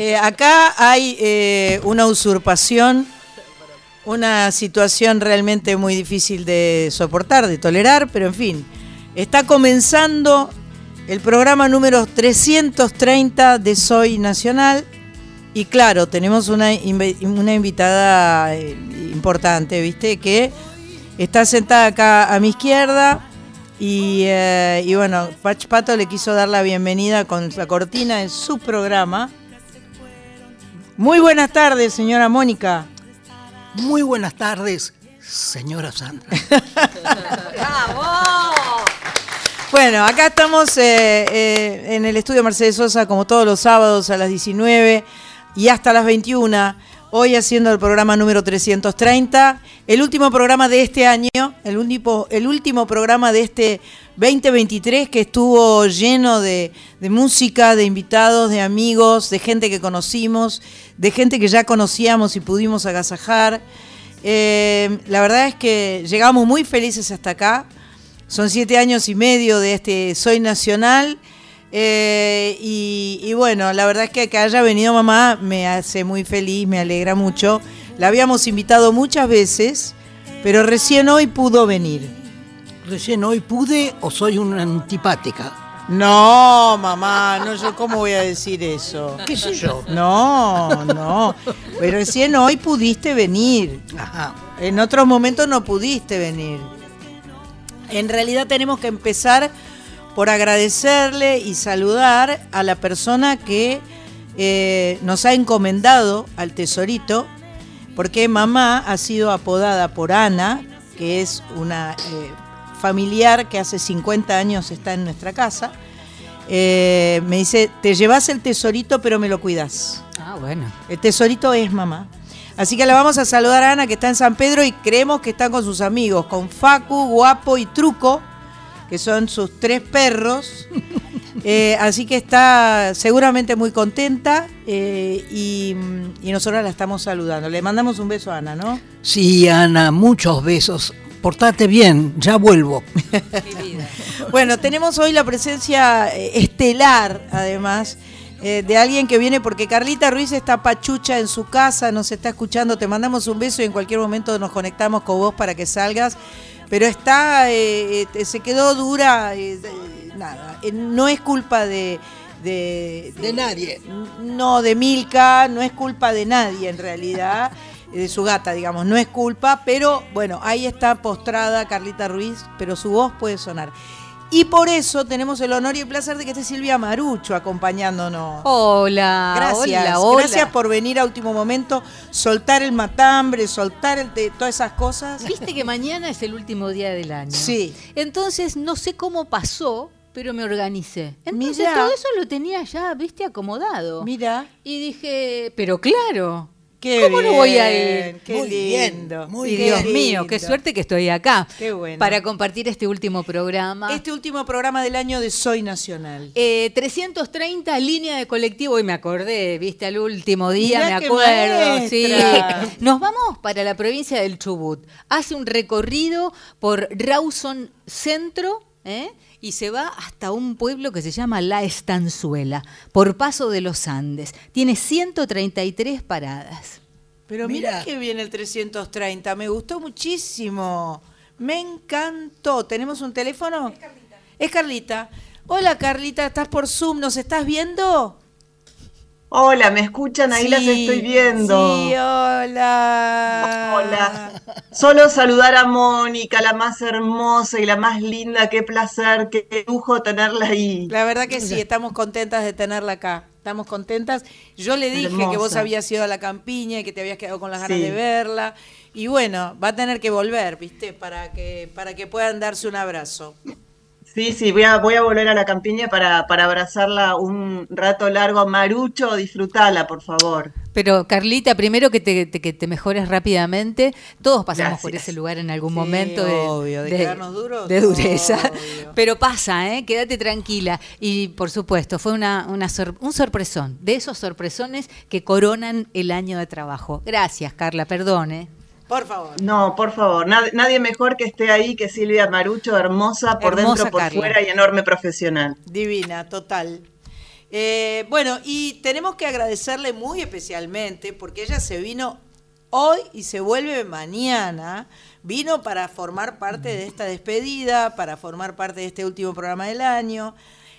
Eh, acá hay eh, una usurpación, una situación realmente muy difícil de soportar, de tolerar, pero en fin, está comenzando el programa número 330 de Soy Nacional y claro, tenemos una, una invitada eh, importante, ¿viste? Que está sentada acá a mi izquierda y, y, bueno, Pach Pato le quiso dar la bienvenida con la cortina de su programa. Muy buenas tardes, señora Mónica. Muy buenas tardes, señora Sandra. ¡Bravo! Bueno, acá estamos eh, eh, en el estudio Mercedes Sosa como todos los sábados a las 19 y hasta las 21 hoy haciendo el programa número 330, el último programa de este año, el último, el último programa de este 2023 que estuvo lleno de, música, de invitados, de amigos, de gente que conocimos, de gente que ya conocíamos y pudimos agasajar. Eh, la verdad es que llegamos muy felices hasta acá. Son siete años y medio de este Soy Nacional eh, y, bueno, la verdad es que que haya venido mamá me hace muy feliz, me alegra mucho. La habíamos invitado muchas veces, pero recién hoy pudo venir. ¿Recién hoy pude o soy una antipática? No, mamá, no, yo cómo voy a decir eso. ¿Qué sé yo? No, no. Pero recién hoy pudiste venir. En otros momentos no pudiste venir. En realidad tenemos que empezar por agradecerle y saludar a la persona que eh, nos ha encomendado al tesorito, porque mamá ha sido apodada por Ana, que es una eh, familiar que hace 50 años está en nuestra casa. Eh, me dice, te llevas el tesorito, pero me lo cuidas. Ah, bueno. El tesorito es mamá. Así que la vamos a saludar a Ana, que está en San Pedro, y creemos que están con sus amigos, con Facu, Guapo y Truco que son sus tres perros. Eh, así que está seguramente muy contenta eh, y, nosotros la estamos saludando. Le mandamos un beso a Ana, ¿no? Sí, Ana, muchos besos. Portate bien, ya vuelvo. bueno, tenemos hoy la presencia eh, estelar, además, de alguien que viene porque Carlita Ruiz está pachucha en su casa, nos está escuchando. Te mandamos un beso y en cualquier momento nos conectamos con vos para que salgas pero está, eh, eh, se quedó dura, eh, nada, no es culpa de, de, de, nadie. No, de Milka, no es culpa de nadie en realidad, de su gata, digamos, no es culpa, pero bueno, ahí está postrada Carlita Ruiz, pero su voz puede sonar. Y por eso tenemos el honor y el placer de que esté Silvia Marucho acompañándonos. Hola, gracias. Hola, Gracias por venir a último momento, soltar el matambre, soltar el todas esas cosas. Viste que mañana es el último día del año. Sí. Entonces, no sé cómo pasó, pero me organicé. Entonces todo eso lo tenía ya, viste, acomodado. Mira. Y dije, pero claro, ¿Cómo no voy a ir? Qué muy lindo. Muy y Dios mío, qué suerte que estoy acá. Qué bueno. Para compartir este último programa. Este último programa del año de Soy Nacional. 330 eh, línea de colectivo, y me acordé, viste, al último día, me acuerdo. Sí. Nos vamos para la provincia del Chubut. Hace un recorrido por Rawson Centro, ¿eh? Y se va hasta un pueblo que se llama La Estanzuela, por paso de los Andes. Tiene 133 paradas. Pero mira que viene el 330, me gustó muchísimo. Me encantó. ¿Tenemos un teléfono? Es Carlita. Es Carlita. Hola Carlita, ¿estás por Zoom? ¿Nos estás viendo? Hola, ¿me escuchan? Ahí las estoy viendo. Sí, hola. Hola. Solo saludar a Mónica, la más hermosa y la más linda. Qué placer, qué lujo tenerla ahí. La verdad que sí, estamos contentas de tenerla acá. Estamos contentas. Yo le dije que vos habías ido a la campiña y que te habías quedado con las ganas de verla. Y bueno, va a tener que volver, ¿viste? Para que, para que puedan darse un abrazo. Sí, sí, voy a, voy a volver a la campiña para, para abrazarla un rato largo. Marucho, disfrutala, por favor. Pero Carlita, primero que te, que te mejores rápidamente. Todos pasamos por ese lugar en algún momento de, de, dureza. Pero pasa, ¿eh? quédate tranquila. Y por supuesto, fue una, una un sorpresón, de esos sorpresones que coronan el año de trabajo. Gracias, Carla, perdone. Por favor. No, por favor. Nadie, mejor que esté ahí que Silvia Marucho, hermosa por dentro, por fuera y enorme profesional. Divina, total. Eh, bueno, y tenemos que agradecerle muy especialmente porque ella se vino hoy y se vuelve mañana. Vino para formar parte de esta despedida, para formar parte de este último programa del año.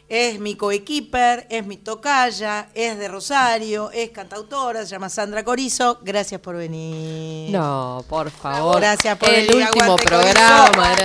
Es mi coequiper, es mi tocaya, es de Rosario, es cantautora, se llama Sandra Corizo. Gracias por venir. No, por favor. Gracias por el venir. último Aguante, programa.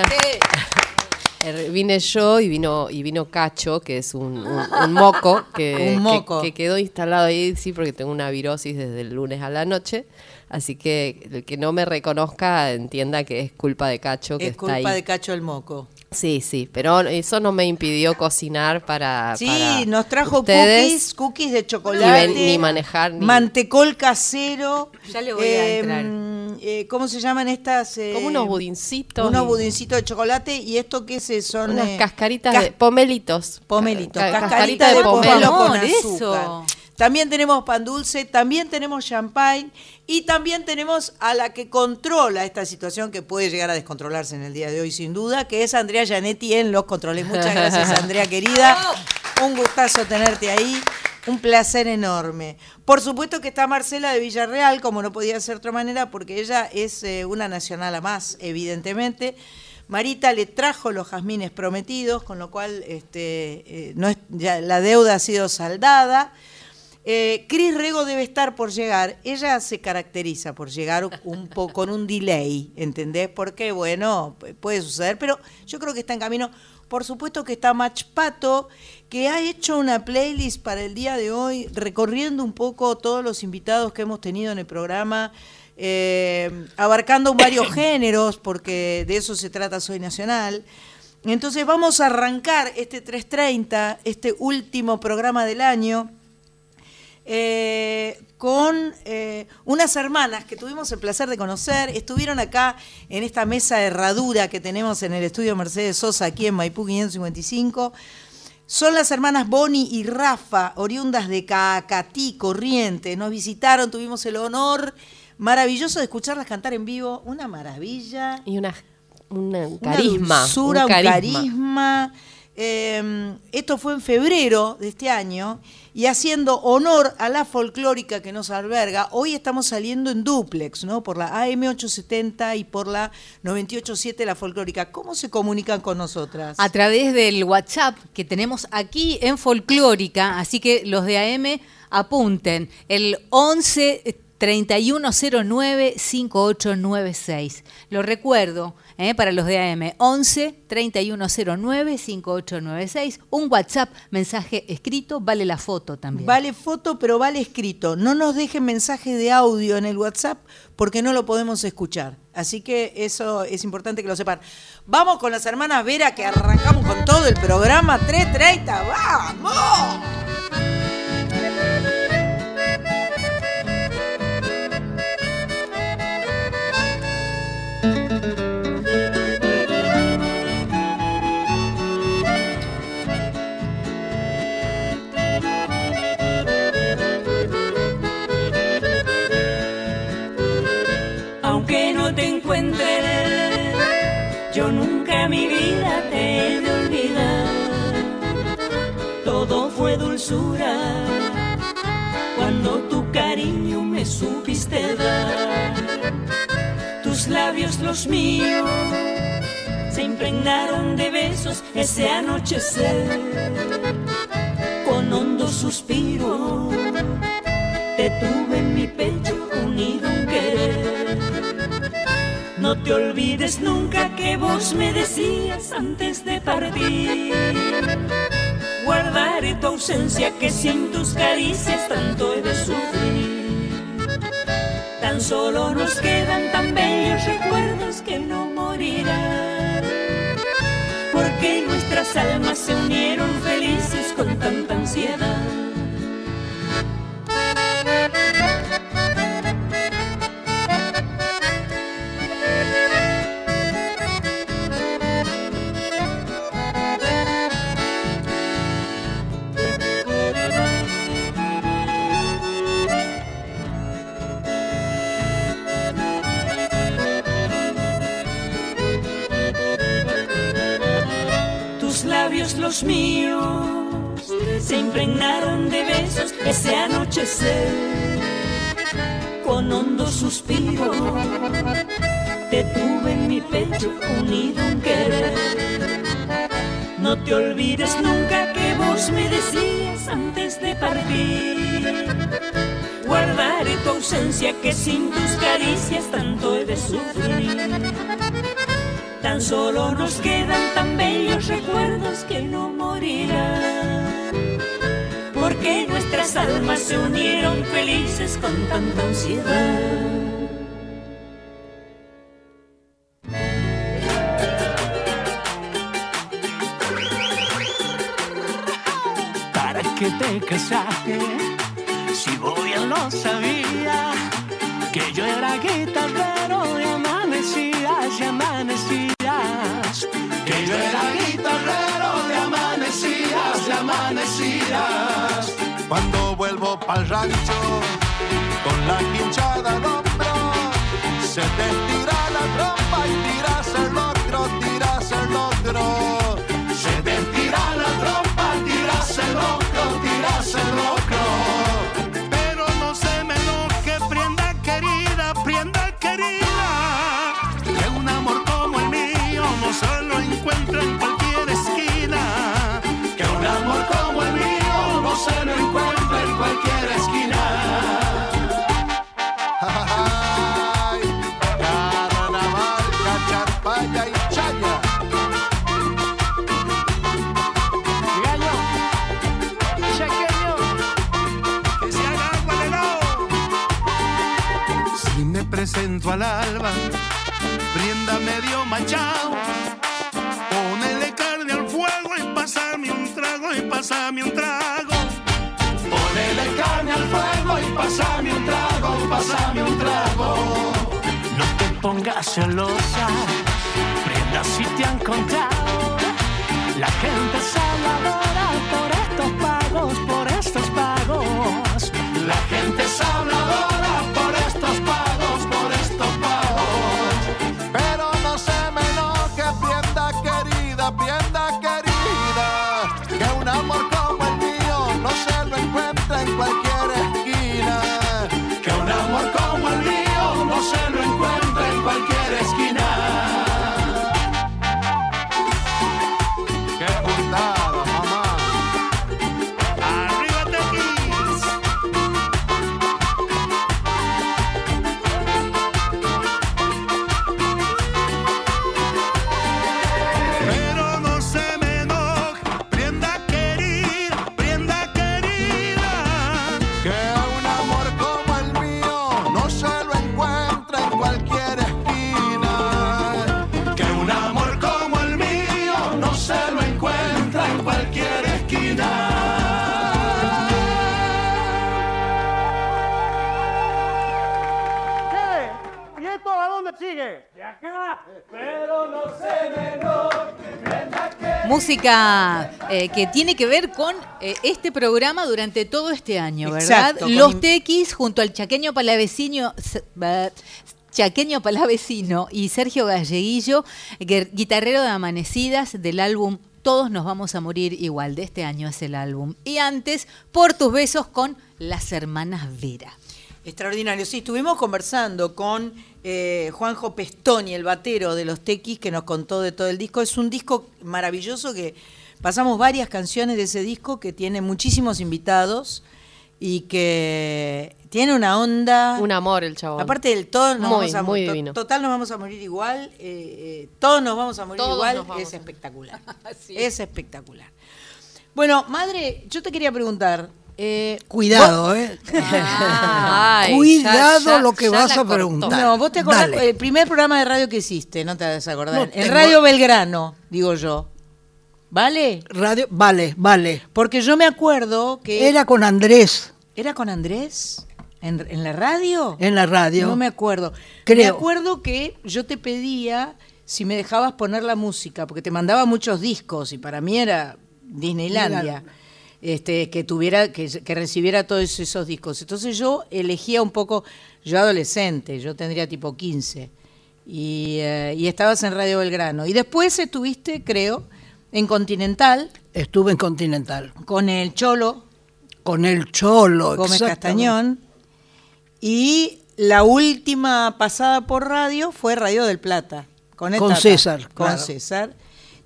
Er, Vine yo y vino y vino Cacho, que es un, un- un moco, que, Un moco. Que, que quedó instalado ahí, sí, porque tengo una virosis desde el lunes a la noche. Así que el que no me reconozca entienda que es culpa de Cacho, que Es está culpa ahí. de Cacho el Moco. Sí, sí, pero eso no me impidió cocinar para. Sí, para nos trajo ustedes. cookies, cookies de Ni chocolate. ven- ni manejar, ni- Mantecol casero. Ya le voy a entrar. mm, eh, ¿Cómo se llaman estas? eh, Como unos budincitos. Unos budincitos de chocolate. ¿Y esto qué es? Son Unas eh, cascaritas cas- de pomelitos. Pomelitos, Ca- cascarita de pomelo Amor, con eso. También tenemos pan dulce, también tenemos champagne y también tenemos a la que controla esta situación que puede llegar a descontrolarse en el día de hoy sin duda, que es Andrea Gianetti en Los Controles. Muchas gracias Andrea querida, un gustazo tenerte ahí, un placer enorme. Por supuesto que está Marcela de Villarreal, como no podía ser de otra manera, porque ella es eh, una nacional a más, evidentemente. Marita le trajo los jazmines prometidos, con lo cual este, eh, no es- ya la deuda ha sido saldada. Eh, Cris Rego debe estar por llegar. Ella se caracteriza por llegar un poco con un delay, ¿entendés? Porque, bueno, pu- puede suceder, pero yo creo que está en camino. Por supuesto que está Mach Pato, que ha hecho una playlist para el día de hoy, recorriendo un poco todos los invitados que hemos tenido en el programa, eh, abarcando varios géneros, porque de eso se trata Soy Nacional. Entonces vamos a arrancar este 330, este último programa del año, eh, con eh, unas hermanas que tuvimos el placer de conocer. Estuvieron acá en esta mesa de herradura que tenemos en el estudio Mercedes Sosa, aquí en Maipú 555. Son las hermanas Bonnie y Rafa, oriundas de Caacatí, Corrientes. Nos visitaron, tuvimos el honor maravilloso de escucharlas cantar en vivo. Una maravilla Y una, una- un una carisma. dulzura, un un carisma. Eh, esto fue en febrero de este año y haciendo honor a la folclórica que nos alberga, hoy estamos saliendo en duplex, ¿no? Por la AM870 y por la 987 la folclórica. ¿Cómo se comunican con nosotras? A través del WhatsApp que tenemos aquí en Folclórica, así que los de AM apunten, el 11 3109 5896. Lo recuerdo, ¿eh? para los de AM, 11 3109 5896. Un WhatsApp, mensaje escrito, vale la foto también. Vale foto, pero vale escrito. No nos dejen mensaje de audio en el WhatsApp porque no lo podemos escuchar. Así que eso es importante que lo sepan. Vamos con las hermanas Vera que arrancamos con todo el programa 330. ¡Vamos! Cuando tu cariño me supiste dar. Tus labios, los míos, se impregnaron de besos ese anochecer. Con hondo suspiro, te tuve en mi pecho unido un querer. No te olvides nunca que vos me decías antes de partir. Guardaré tu ausencia que sin tus caricias tanto he de sufrir. Tan solo nos quedan tan bellos recuerdos que no morirán. Porque nuestras almas se unieron felices con tanta ansiedad. Los míos, se impregnaron de besos ese anochecer. Con hondo suspiro te tuve en mi pecho unido un querer. No te olvides nunca que vos me decías antes de partir. Guardaré tu ausencia que sin tus caricias tanto he de sufrir. Tan solo nos quedan tan bellos recuerdos que no morirán. Porque nuestras almas se unieron felices con tanta ansiedad. ¿Para qué te casaste? Si vos bien lo Cuando vuelvo pa'l rancho, con la hinchada al se te presento al alba, medio manchado. Ponele carne al fuego y pásame un trago y pásame un trago. Ponele carne al fuego y pásame un trago, pásame un trago. No te pongas celosa, prenda si te han contado. La gente es Eh, que tiene que ver con eh, este programa durante todo este año, ¿verdad? Exacto, Los Tequis junto al chaqueño palavecino. Chaqueño Palavecino y Sergio Galleguillo, guitarrero de Amanecidas del álbum Todos nos vamos a morir igual, de este año es el álbum. Y antes, Por tus besos con las hermanas Vera. Extraordinario. Sí, estuvimos conversando con eh, Juanjo Pestoni, el batero de los Tequis, que nos contó de todo el disco. Es un disco maravilloso que pasamos varias canciones de ese disco que tiene muchísimos invitados y que tiene una onda. Un amor el chabón. Aparte del todo, nos Muy, vamos a muy to- divino. total nos vamos a morir igual, eh, eh, todos nos vamos a morir Todos igual, es espectacular. Es espectacular. Bueno, madre, yo te quería preguntar. Eh, Cuidado, ¿eh? Ay, Cuidado ya- ya- lo que vas a cortó. preguntar. No, vos te acordás Dale. el primer programa de radio que hiciste, no te vas a acordar. No en tengo- Radio Belgrano, digo yo. ¿Vale? Radio, vale, vale. Porque yo me acuerdo que Era con Andrés ¿Era con Andrés en, en la radio. en la radio. No me acuerdo. Me Creo. acuerdo que yo te pedía si me dejabas poner la música, porque te mandaba muchos discos y para mí era Disneylandia. Este, que tuviera, que, que recibiera todos esos discos. Entonces yo elegía un poco, yo adolescente, yo tendría tipo 15, y, eh, y estabas en Radio Belgrano. Y después estuviste, creo, en Continental, Estuve en Continental. Con el Cholo Con el Cholo. Gómez. Castañón. Y la última pasada por radio fue Radio del Plata. Con, el Con Tata, César, Con claro. César.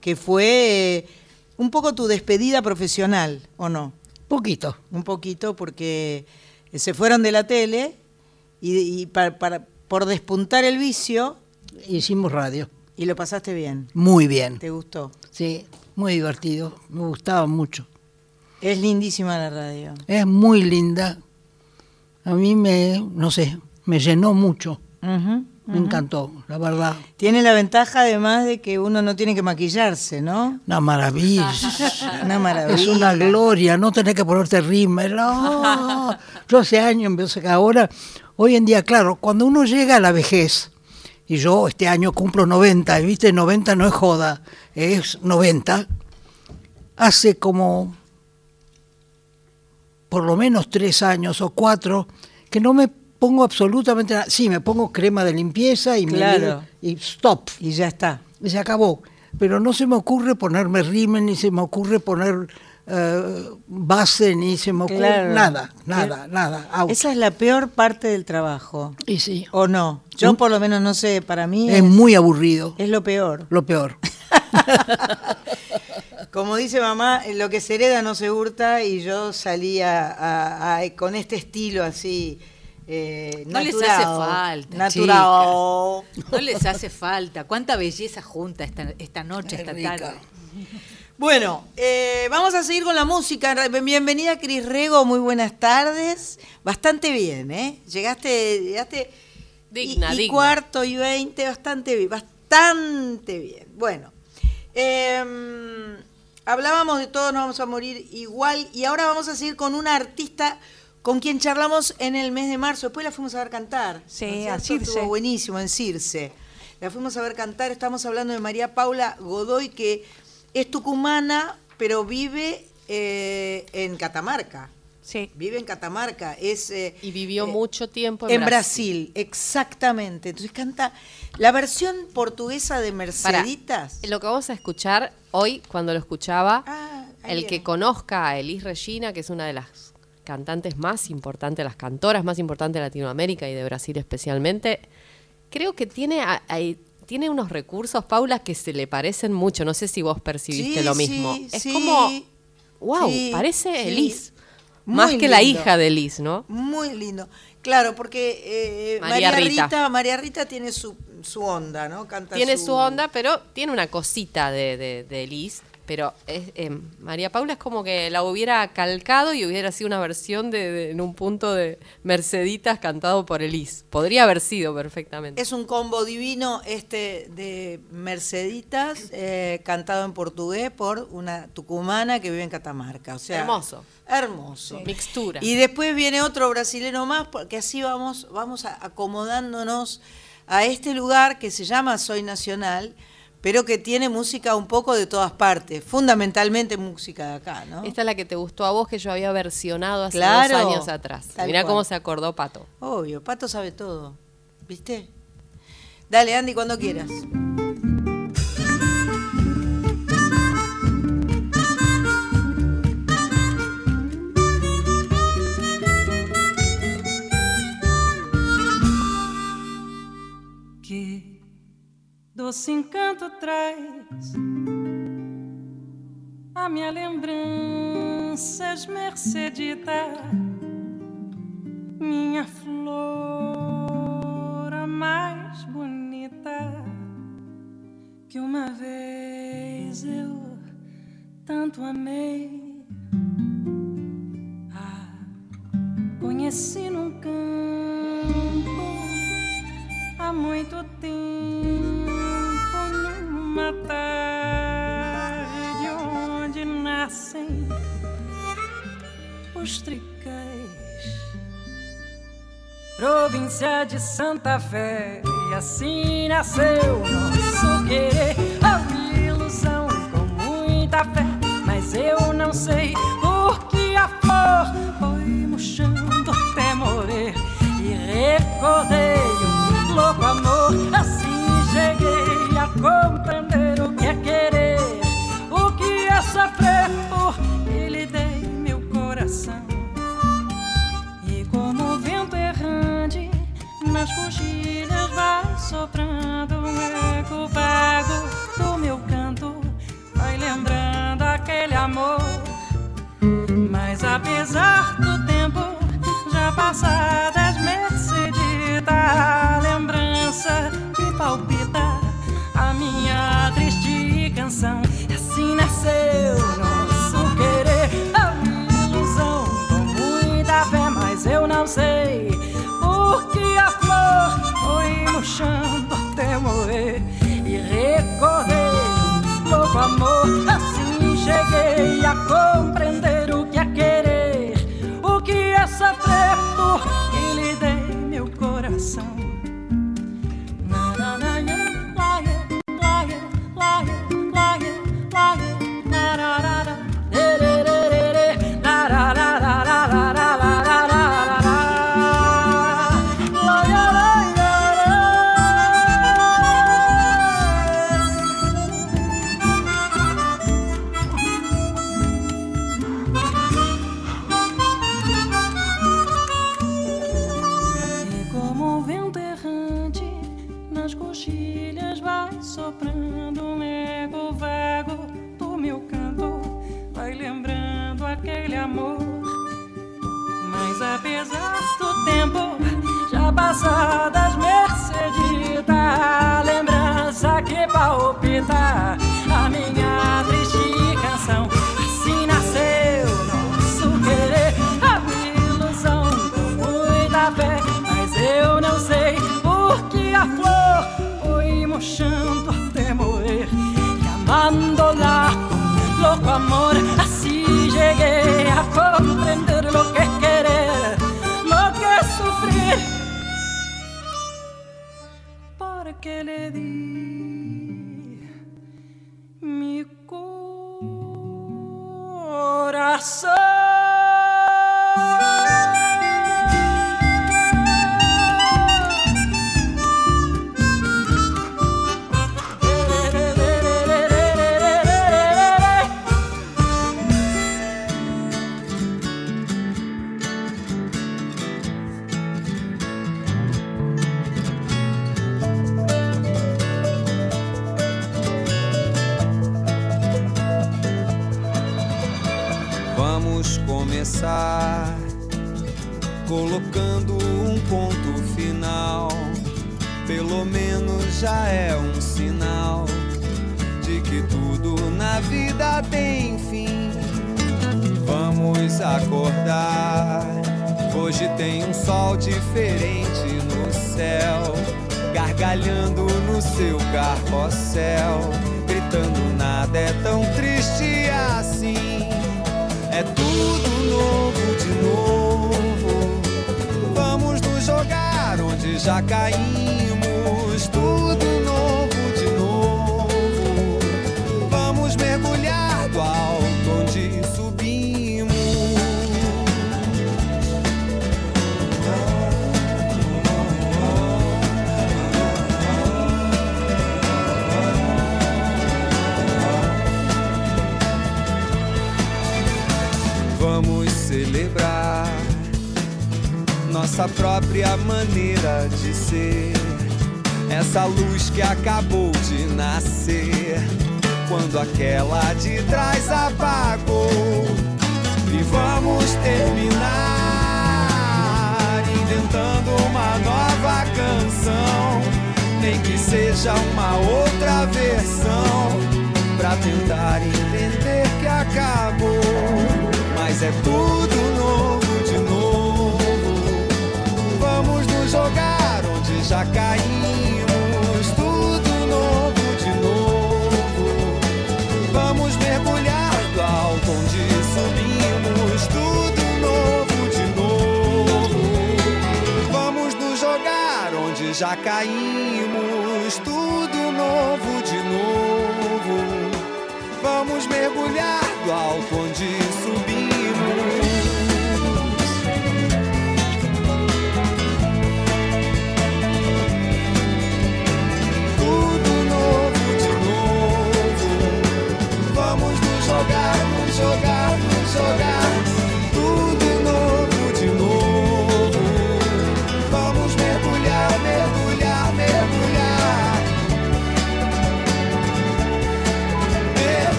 Que fue eh, un poco tu despedida profesional, ¿o no? Poquito. Un poquito, porque se fueron de la tele y, y pa- para, por despuntar el vicio Hicimos radio. y lo pasaste bien. Muy bien. ¿Te gustó? Sí, muy divertido. Me gustaba mucho. Es lindísima la radio. Es muy linda. A mí me, no sé, me llenó mucho. Me encantó, la verdad. Tiene la ventaja además de que uno no tiene que maquillarse, ¿no? Una maravilla. Una maravilla. Es una gloria, no tener que ponerte rímel. No. Yo hace años empecé que ahora, hoy en día, claro, cuando uno llega a la vejez, y yo este año cumplo 90, y viste, 90 no es joda, es 90, hace como por lo menos tres años o cuatro que no me pongo absolutamente nada. Sí, me pongo crema de limpieza y me Claro. y stop. Y ya está. Y se acabó. Pero no se me ocurre ponerme rímel, ni se me ocurre poner eh, base, ni se me ocurre Claro. nada, nada, nada. out. Esa es la peor parte del trabajo. Y sí, ¿O no? Yo por lo menos no sé, para mí es es, muy aburrido, es lo peor. lo peor. Como dice mamá, eh, lo que se hereda no se hurta y yo salía con este estilo así. Eh, No les hace falta, Natural. No les hace falta. Cuánta belleza junta esta, esta noche, esta rica. tarde. Bueno, eh, vamos a seguir con la música. Bienvenida, Cris Rego. Muy buenas tardes. Bastante bien, ¿eh? Llegaste, llegaste Digna, y, y digna. cuarto y veinte, bastante bien, bastante bien. Bueno, eh, hablábamos de todos nos vamos a morir igual y ahora vamos a seguir con una artista con quien charlamos en el mes de marzo. Después la fuimos a ver cantar. Sí, ¿no a? Circe. Estuvo buenísimo en Circe. La fuimos a ver cantar. Estamos hablando de María Paula Godoy, que es tucumana, pero vive eh, en Catamarca. Sí. Vive en Catamarca. Es, eh, Y vivió eh, mucho tiempo en Brasil. exactamente. Entonces canta la versión portuguesa de Para, Merceditas. lo que vamos a escuchar hoy, cuando lo escuchaba, Ah, el viene. que conozca a Elis Regina, que es una de las cantantes más importantes, las cantoras más importantes de Latinoamérica y de Brasil especialmente, creo que tiene, a- tiene unos recursos, Paula, que se le parecen mucho. No sé si vos percibiste Sí, lo sí, mismo. es sí. como, wow, parece. Muy Más que la hija de Elis, ¿no? Muy lindo. Claro, porque eh, María María, Rita. Rita. María Rita tiene su, su onda, ¿no? Canta Tiene su onda, pero tiene una cosita de, de, de Elis. Pero es, eh, María Paula es como que la hubiera calcado y hubiera sido una versión de, de- en un punto de Merceditas cantado por Elis. Podría haber sido perfectamente. Es un combo divino este de Merceditas, eh, cantado en portugués por una tucumana que vive en Catamarca. O sea, Hermoso. Hermoso. Mixtura. Y después viene otro brasilero más, porque así vamos, vamos acomodándonos a este lugar que se llama Soy Nacional, pero que tiene música un poco de todas partes, fundamentalmente música de acá, ¿no? Esta es la que te gustó a vos, que yo había versionado hace Claro, dos años atrás. Mirá cual. cómo se acordó Pato. Obvio, Pato sabe todo, ¿viste? Dale, Andy, cuando quieras. Doce encanto traz a minha lembranças Mercedita, minha flor a mais bonita que uma vez eu tanto amei. Ah, conheci num campo há muito tempo numa tarde onde nascem os tricais. Província de Santa Fé, e assim nasceu nosso querer. A ilusão com muita fé, mas eu não sei por que a flor foi murchando até morrer. E recordei um louco amor. Assim cheguei a compreender o que é querer, o que é sofrer, porque lhe dei meu coração. E como o vento é errante nas coxilhas vai soprando um eco vago do meu canto, vai lembrando aquele amor. Mas apesar do tempo já passado, as merceditas dança que palpita a minha triste canção. Assim nasceu nosso querer, a minha ilusão. Com muita fé, mas eu não sei porque a flor foi murchando até morrer. E recorrer um louco amor. Assim cheguei a compreender o que é querer, o que é sofrer, porque lhe dei meu coração. flying. que le di.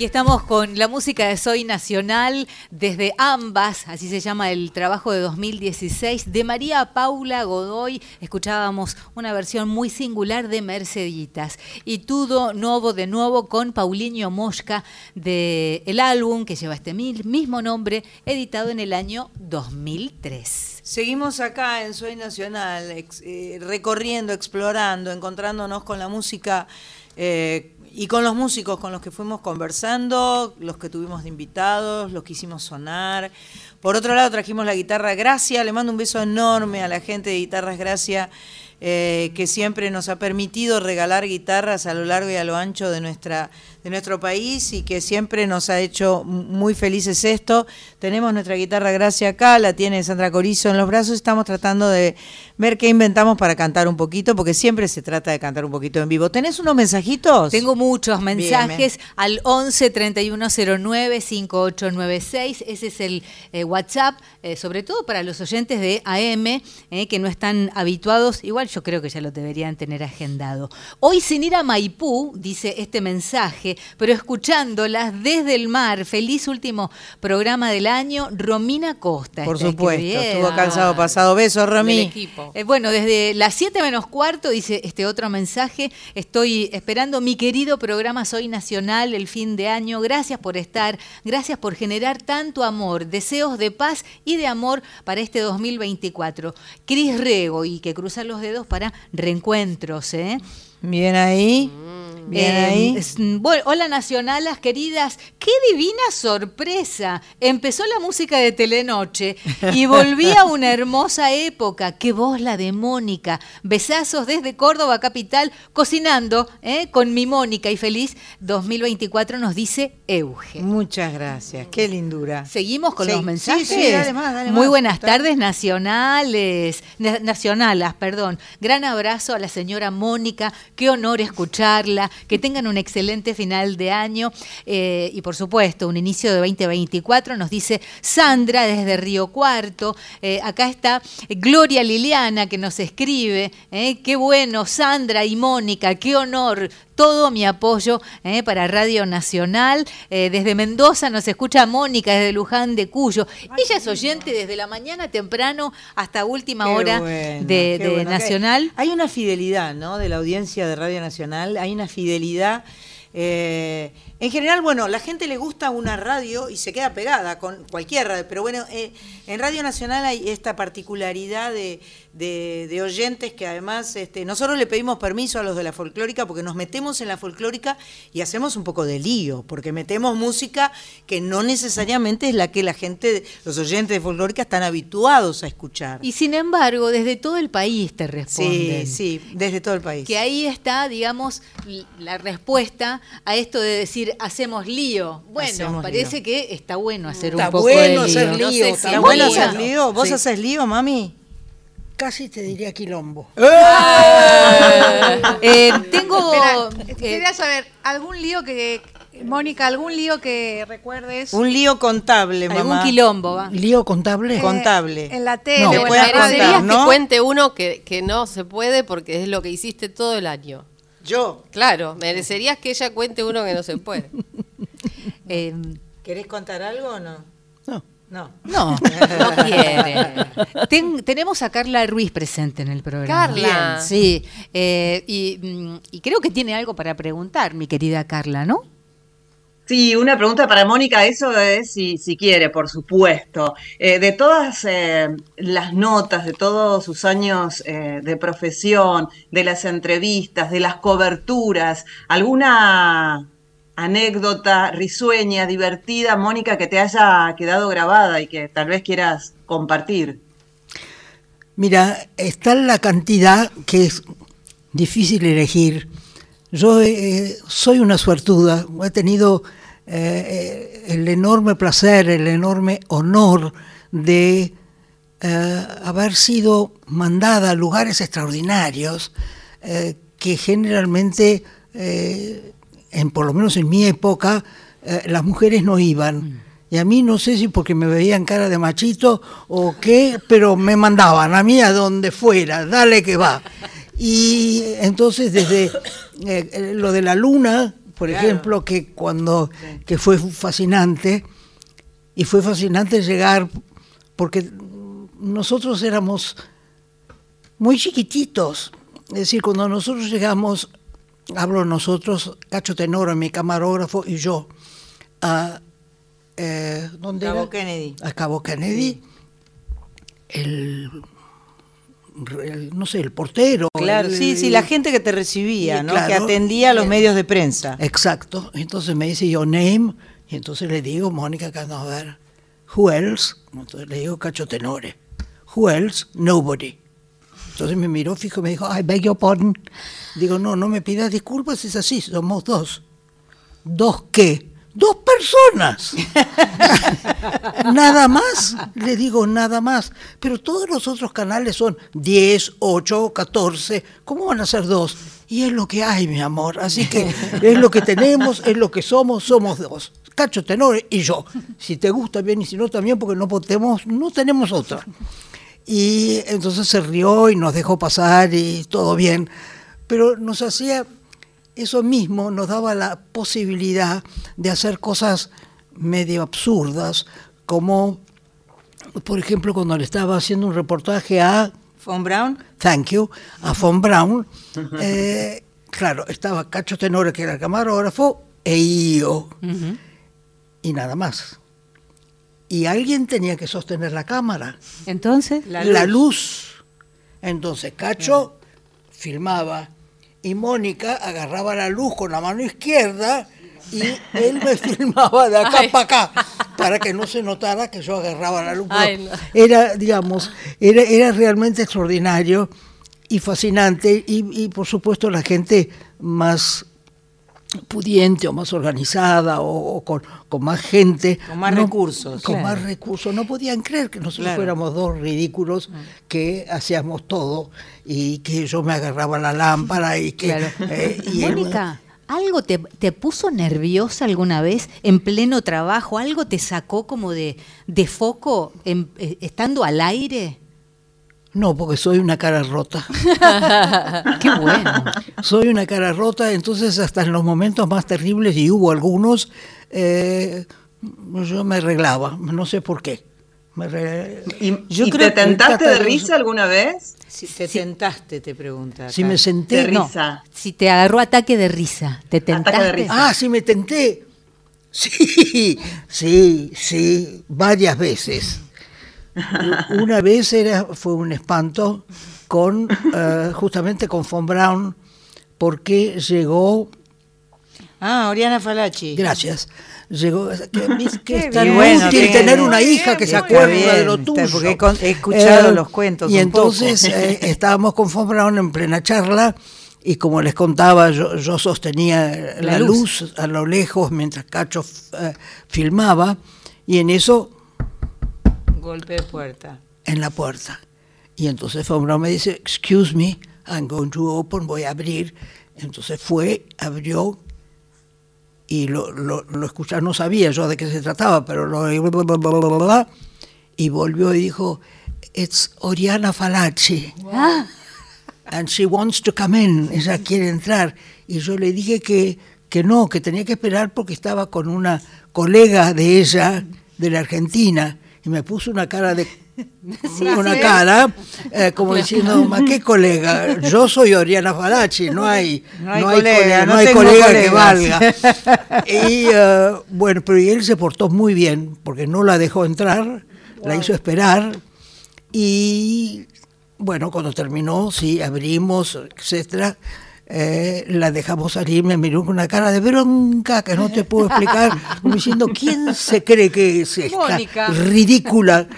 Aquí estamos con la música de Soy Nacional desde ambas, así se llama el trabajo de 2016, de María Paula Godoy. Escuchábamos una versión muy singular de Merceditas. Y todo nuevo de nuevo con Paulinho Mosca de el álbum que lleva este mismo nombre, editado en el año 2003. Seguimos acá en Soy Nacional, eh, recorriendo, explorando, encontrándonos con la música eh, y con los músicos con los que fuimos conversando, los que tuvimos de invitados, los que hicimos sonar. Por otro lado, trajimos la guitarra Gracia. Le mando un beso enorme a la gente de Guitarras Gracia, eh, que siempre nos ha permitido regalar guitarras a lo largo y a lo ancho de, nuestra, de nuestro país y que siempre nos ha hecho muy felices esto. Tenemos nuestra guitarra Gracia acá, la tiene Sandra Corizo en los brazos. Estamos tratando de ver qué inventamos para cantar un poquito, porque siempre se trata de cantar un poquito en vivo. ¿Tenés unos mensajitos? Tengo muchos Bien, mensajes al 11 3109 5896. Ese es el eh, WhatsApp, eh, sobre todo para los oyentes de AM, eh, que no están habituados. Igual yo creo que ya lo deberían tener agendado. Hoy sin ir a Maipú, dice este mensaje, pero escuchándolas desde el mar. Feliz último programa del año, Romina Costa. Por supuesto, estuvo sábado pasado. Besos, Romy. Eh, bueno, desde las 7 menos cuarto, dice este otro mensaje, estoy esperando mi querido programa Soy Nacional el fin de año. Gracias por estar, gracias por generar tanto amor, deseos de paz y de amor para este 2024. Cris Rego y que cruzan los dedos para reencuentros. ¿eh? Bien ahí. Bien Eh, ahí. es- bueno, hola nacionalas queridas, qué divina sorpresa. Empezó la música de Telenoche y volví a una hermosa época. Qué voz la de Mónica. Besazos desde Córdoba capital, cocinando ¿eh? con mi Mónica y feliz 2024 nos dice Euge. Muchas gracias, qué lindura. Seguimos con Sí, los mensajes. sí, dale más, dale Muy buenas tardes nacionales, na- nacionalas, perdón. Gran abrazo a la señora Mónica, qué honor escucharla, que tengan un excelente final de año eh, y por supuesto un inicio de 2024, nos dice Sandra desde Río Cuarto. Eh, acá está Gloria Liliana que nos escribe, eh, qué bueno, Sandra y Mónica, qué honor todo mi apoyo eh, para Radio Nacional. Eh, desde Mendoza nos escucha Mónica, desde Luján de Cuyo. Ella es oyente desde la mañana temprano hasta última Qué hora bueno, de, qué de bueno. Nacional. Hay una fidelidad, ¿no? De la audiencia de Radio Nacional, hay una fidelidad. eh, en general, bueno, la gente le gusta una radio y se queda pegada con cualquier radio, pero bueno, eh, en Radio Nacional hay esta particularidad de, de- de oyentes que además este, nosotros le pedimos permiso a los de la folclórica porque nos metemos en la folclórica y hacemos un poco de lío, porque metemos música que no necesariamente es la que la gente, los oyentes de folclórica están habituados a escuchar. Y sin embargo, desde todo el país te Sí, responden. sí, desde todo el país. Que ahí está, digamos, la respuesta a esto de decir hacemos lío. Bueno, Hacemos parece lío. que está bueno hacer Está un poco bueno de lío. hacer lío, No sé está si ¿Está es bueno hacer lío? ¿Vos Sí. haces lío, mami? Casi te diría quilombo. Eh, tengo. Espera, eh, quería saber, ¿algún lío que, Mónica, algún lío que recuerdes? Un lío contable, algún mamá. quilombo, va. ¿Lío contable? Eh, contable. En la tele No. o en la contar, ¿no? que cuente uno que, que no se puede porque es lo que hiciste todo el año. Yo. Claro, merecerías que ella cuente uno que no se puede. Eh, ¿Querés contar algo o no? No. No. no, no quiere. Ten- tenemos a Carla Ruiz presente en el programa. Carla. Bien, sí. Eh, y, mm, y creo que tiene algo para preguntar, mi querida Carla, ¿no? Sí, una pregunta para Mónica, eso es si, si quiere, por supuesto. Eh, de todas eh, las notas, de todos sus años eh, de profesión, de las entrevistas, de las coberturas, ¿alguna anécdota risueña, divertida, Mónica, que te haya quedado grabada y que tal vez quieras compartir? Mira, está la cantidad que es difícil elegir. Yo eh, soy una suertuda, he tenido eh, el enorme placer, el enorme honor de eh, haber sido mandada a lugares extraordinarios eh, que generalmente, en, por lo menos en mi época, las mujeres no iban. Y a mí no sé si porque me veían cara de machito o qué, pero me mandaban a mí a donde fuera, dale que va. Y entonces desde eh, lo de la luna, Por Claro. ejemplo, que cuando que fue fascinante y fue fascinante llegar porque nosotros éramos muy chiquititos. Es decir, cuando nosotros llegamos, hablo nosotros, Cacho Tenoro, mi camarógrafo y yo, a eh, ¿dónde Cabo era? Kennedy. A Cabo Kennedy, el, el- no sé, el portero. Claro, el- sí, sí, la gente que te recibía, ¿no? claro. Que atendía a los medios de prensa. Exacto. Entonces me dice your name y entonces le digo Mónica Canover. Who else? Entonces le digo Cacho Tenore. Who else? Nobody. Entonces me miró fijo y me dijo, I beg your pardon. Digo, no, no me pidas disculpas, es así, somos dos. ¿Dos qué? Dos personas. nada más, le digo nada más. Pero todos los otros canales son 10, 8, 14. ¿Cómo van a ser dos? Y es lo que hay, mi amor. Así que es lo que tenemos, es lo que somos, somos dos. Cacho Tenore y yo. Si te gusta bien y si no también, porque no podemos, no tenemos otra. Y entonces se rió y nos dejó pasar y todo bien. Pero nos hacía eso mismo, nos daba la posibilidad de hacer cosas medio absurdas, como por ejemplo cuando le estaba haciendo un reportaje a Von Brown. Thank you, a Von Brown, eh, claro, estaba Cacho Tenore, que era el camarógrafo, e yo, y nada más. Y alguien tenía que sostener la cámara. Entonces, La, luz. Entonces Cacho filmaba y Mónica agarraba la luz con la mano izquierda y él me filmaba de acá Ay. para acá para que no se notara que yo agarraba la luz. Pero Ay, no. Era, digamos, era, era realmente extraordinario y fascinante y, y, por supuesto la gente más pudiente o más organizada o, o con, con más gente. Con más recursos. Con Claro. más recursos. No podían creer que nosotros Claro. fuéramos dos ridículos que hacíamos todo y que yo me agarraba la lámpara y que... Claro. eh, y Mónica, ¿algo te, te puso nerviosa alguna vez en pleno trabajo? ¿Algo te sacó como de, de foco en- eh, estando al aire? No, porque soy una cara rota. Qué bueno. Soy una cara rota, entonces hasta en los momentos más terribles, y hubo algunos, eh, yo me arreglaba, no sé por qué. Me re- ¿Y, Yo y creo te tentaste de risa alguna vez? Si te tentaste, te pregunta. Si me senté, De no. risa. Si te agarró ataque de risa, ¿te tentaste? Ataque de risa. Ah, sí me tenté. Sí, sí, sí, varias veces. Una vez era, fue un espanto con eh, justamente con Von Braun porque llegó, Ah, Oriana Falachi. gracias, llegó que, que Qué es tan. Bueno, útil bien. tener una hija que se acuerda de lo tuyo. porque he escuchado los cuentos Y un entonces poco. eh, estábamos con Von Braun en plena charla y como les contaba, yo, yo sostenía la, La luz. luz. a lo lejos mientras Cacho eh, filmaba y en eso Golpe de puerta. en la puerta. Y entonces Von Braun me dice, excuse me, I'm going to open, voy a abrir. Entonces fue, abrió y lo, lo, lo escuchaba, no sabía yo de qué se trataba, pero lo... Y volvió y dijo, it's Oriana Falaci. Ah, and she wants to come in, ella quiere entrar. Y yo le dije que, que no, que tenía que esperar porque estaba con una colega de ella, de la Argentina, y me puso una cara de... una cara eh, como diciendo, ¿ma qué colega? Yo soy Oriana Falaci, no hay, No hay no hay colega, colega, no no hay colega que valga. Y eh, bueno, pero y él se portó muy bien, porque no la dejó entrar, la hizo esperar, y bueno, cuando terminó, sí, abrimos, etcétera, eh, la dejamos salir, me miró con una cara de bronca que no te puedo explicar, como diciendo, ¿quién se cree que es esta Mónica. ridícula?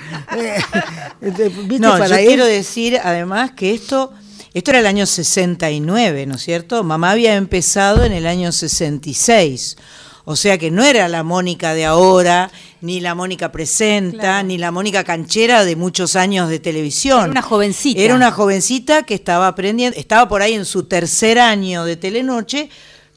Eh, ¿viste? No, Para yo él- quiero decir además que esto, esto era el año 69, ¿no es cierto? Mamá había empezado en el año 66. O sea que no era la Mónica de ahora, ni la Mónica presenta, ni la Mónica canchera de muchos años de televisión. Era una jovencita. Era una jovencita que estaba aprendiendo, estaba por ahí en su tercer año de Telenoche,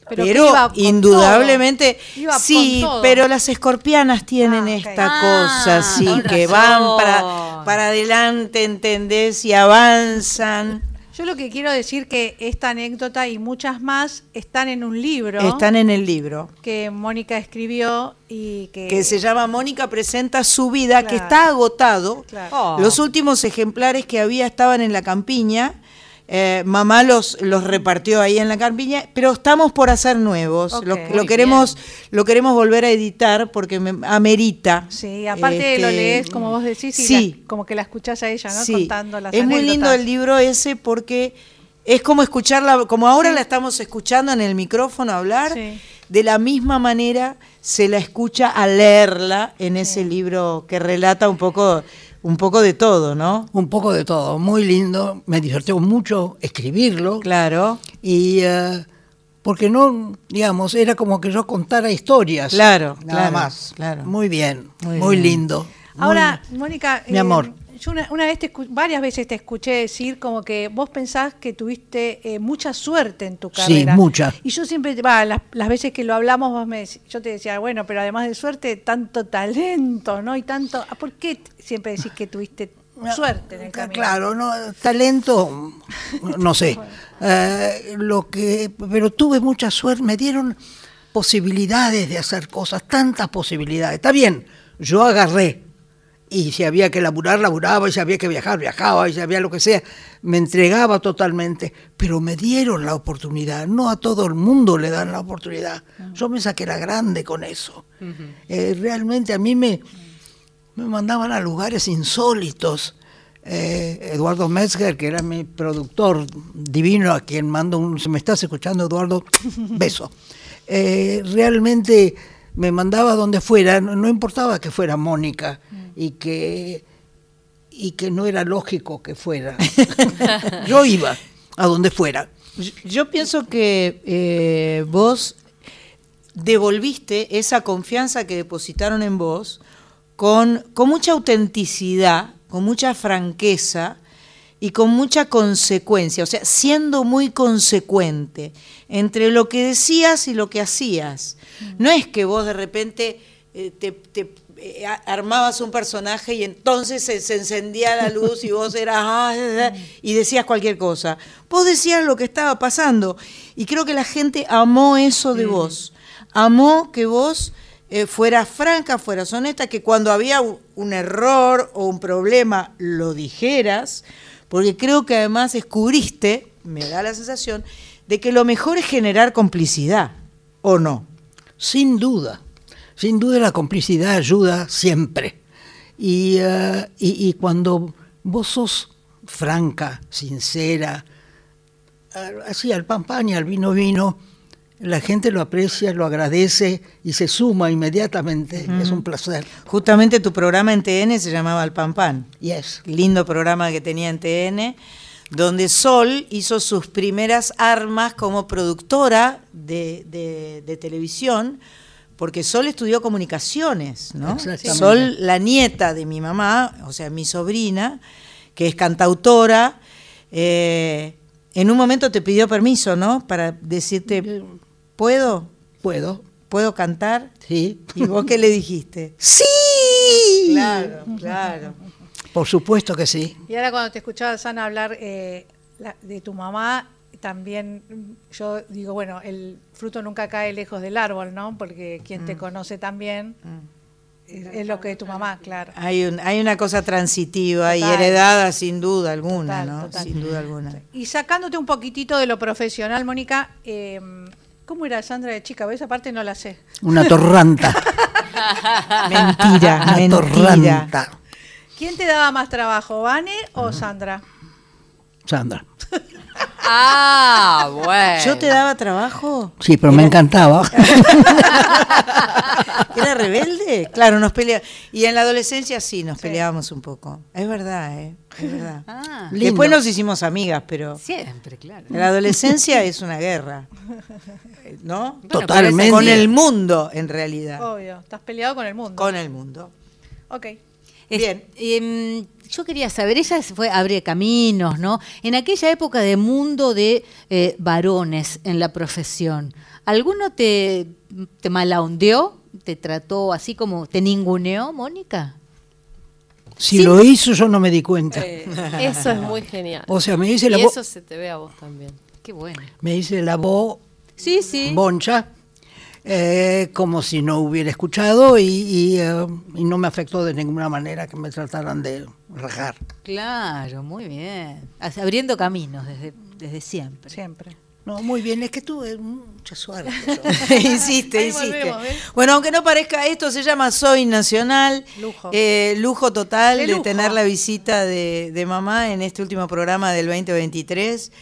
Pero pero, iba indudablemente. Iba sí, pero las escorpianas tienen Ah, esta Ah, cosa, sí, que razón. van para, para adelante, ¿entendés? Y avanzan. Yo lo que quiero decir que esta anécdota y muchas más están en un libro Están en el libro. que Mónica escribió y que, que se llama Mónica presenta su vida, que está agotado. Claro. Oh. Los últimos ejemplares que había estaban en la campiña. Eh, mamá los, los repartió ahí en la campiña, pero estamos por hacer nuevos. Lo, lo queremos, lo queremos volver a editar porque me amerita. Sí, aparte lo Este, lees como vos decís y sí. la- como que la escuchás a ella, ¿no? Sí, Contando las es muy lindo el libro ese porque es como escucharla, como ahora la estamos escuchando en el micrófono hablar, Sí. de la misma manera se la escucha al leerla en ese libro que relata un poco, un poco de todo, ¿no? Un poco de todo, muy lindo, me divirtió mucho escribirlo. Claro. Y eh, porque no, digamos, era como que yo contara historias. Claro, nada claro, más. claro. Muy bien, Muy muy, bien. lindo. Ahora, Mónica, Mi eh, amor. Yo una, una vez te varias veces te escuché decir como que vos pensás que tuviste eh, mucha suerte en tu Sí, carrera. mucha. Y yo siempre, va, las, las veces que lo hablamos, vos me yo te decía, bueno, pero además de suerte, tanto talento, ¿no? Y tanto, ah, ¿por qué siempre decís que tuviste suerte en el camino? Claro, no, talento, no sé. Eh, lo que, pero tuve mucha suerte, me dieron posibilidades de hacer cosas, tantas posibilidades. Está bien, yo agarré. Y si había que laburar, laburaba, y si había que viajar, viajaba, y si había lo que sea, me entregaba totalmente. Pero me dieron la oportunidad, no a todo el mundo le dan la oportunidad. Yo me saqué la grande con eso. Eh, realmente a mí me, me mandaban a lugares insólitos. Eh, Eduardo Metzger, que era mi productor divino, a quien mando un... Si me estás escuchando, Eduardo, beso. Eh, realmente me mandaba donde fuera, no, no importaba que fuera Mónica y que, y que no era lógico que fuera. Yo iba a donde fuera. Yo, yo pienso que eh, vos devolviste esa confianza que depositaron en vos con, con mucha autenticidad, con mucha franqueza y con mucha consecuencia, o sea, siendo muy consecuente entre lo que decías y lo que hacías. No es que vos de repente eh, te, te, eh, armabas un personaje y entonces se, se encendía la luz y vos eras ah, ah, ah, y decías cualquier cosa. Vos decías lo que estaba pasando y creo que la gente amó eso de vos. Amó que vos eh, fueras franca, fueras honesta, que cuando había un error o un problema lo dijeras, porque creo que además descubriste, me da la sensación, de que lo mejor es generar complicidad, ¿o no? Sin duda, sin duda la complicidad ayuda siempre. Y, eh, y, y cuando vos sos franca, sincera, a- así al pan pan y al vino vino, la gente lo aprecia, lo agradece y se suma inmediatamente. Es un placer. Justamente tu programa en TN se llamaba El Pan Pan. Yes. Lindo programa que tenía en TN, donde Sol hizo sus primeras armas como productora de, de- de televisión, porque Sol estudió comunicaciones, ¿no? Sol, la nieta de mi mamá, o sea, mi sobrina, que es cantautora, eh, en un momento te pidió permiso, ¿no? Para decirte, ¿puedo? ¿Puedo? ¿Puedo cantar? Sí. ¿Y vos qué le dijiste? ¡Sí! Claro, claro. Por supuesto que sí. Y ahora cuando te escuchaba, Sana, hablar eh, la- de tu mamá, también mm, yo digo, bueno, el fruto nunca cae lejos del árbol, ¿no? Porque quien Mm. te conoce también es, es lo que es tu mamá, claro. Hay, un, hay una cosa transitiva y heredada sin duda alguna, Total, ¿no? total. Sin duda alguna. Y sacándote un poquitito de lo profesional, Mónica, eh, ¿cómo era Sandra de chica? ¿Ves? Aparte no la sé. Una torranta. Mentira, Una mentira. torranta. ¿Quién te daba más trabajo, Vane o Sandra? Sandra. Ah, bueno. ¿Yo te daba trabajo? Sí, pero me encantaba. ¿Era rebelde? Claro, nos peleábamos. Y en la adolescencia sí, nos peleábamos un poco. Es verdad, ¿eh? Es verdad. Ah, Lindo. Después nos hicimos amigas, pero siempre, claro. la adolescencia es una guerra. ¿No? Totalmente. Con el mundo, en realidad. Obvio, estás peleado con el mundo. Con el mundo. Ok. Es- Bien. em, yo quería saber, ella fue abre caminos, ¿no? En aquella época de mundo de eh, varones en la profesión, ¿alguno te, te malaondeó? ¿Te trató así como, te ninguneó, Mónica? Si lo hizo, yo no me di cuenta. Eh, eso es muy genial. O sea, me dice la y voz. eso se te ve a vos también. Qué bueno. Me dice la voz Sí, sí. boncha, eh, como si no hubiera escuchado y, y, eh, y no me afectó de ninguna manera que me trataran de rajar. Claro, muy bien. Abriendo caminos desde, desde siempre. Siempre. No, muy bien, es que tuve mucha suerte. insiste, Ahí insiste. Bueno, aunque no parezca, esto se llama Soy Nacional. Lujo. Eh, lujo total De de, lujo. tener la visita de, de mamá en este último programa del 2023,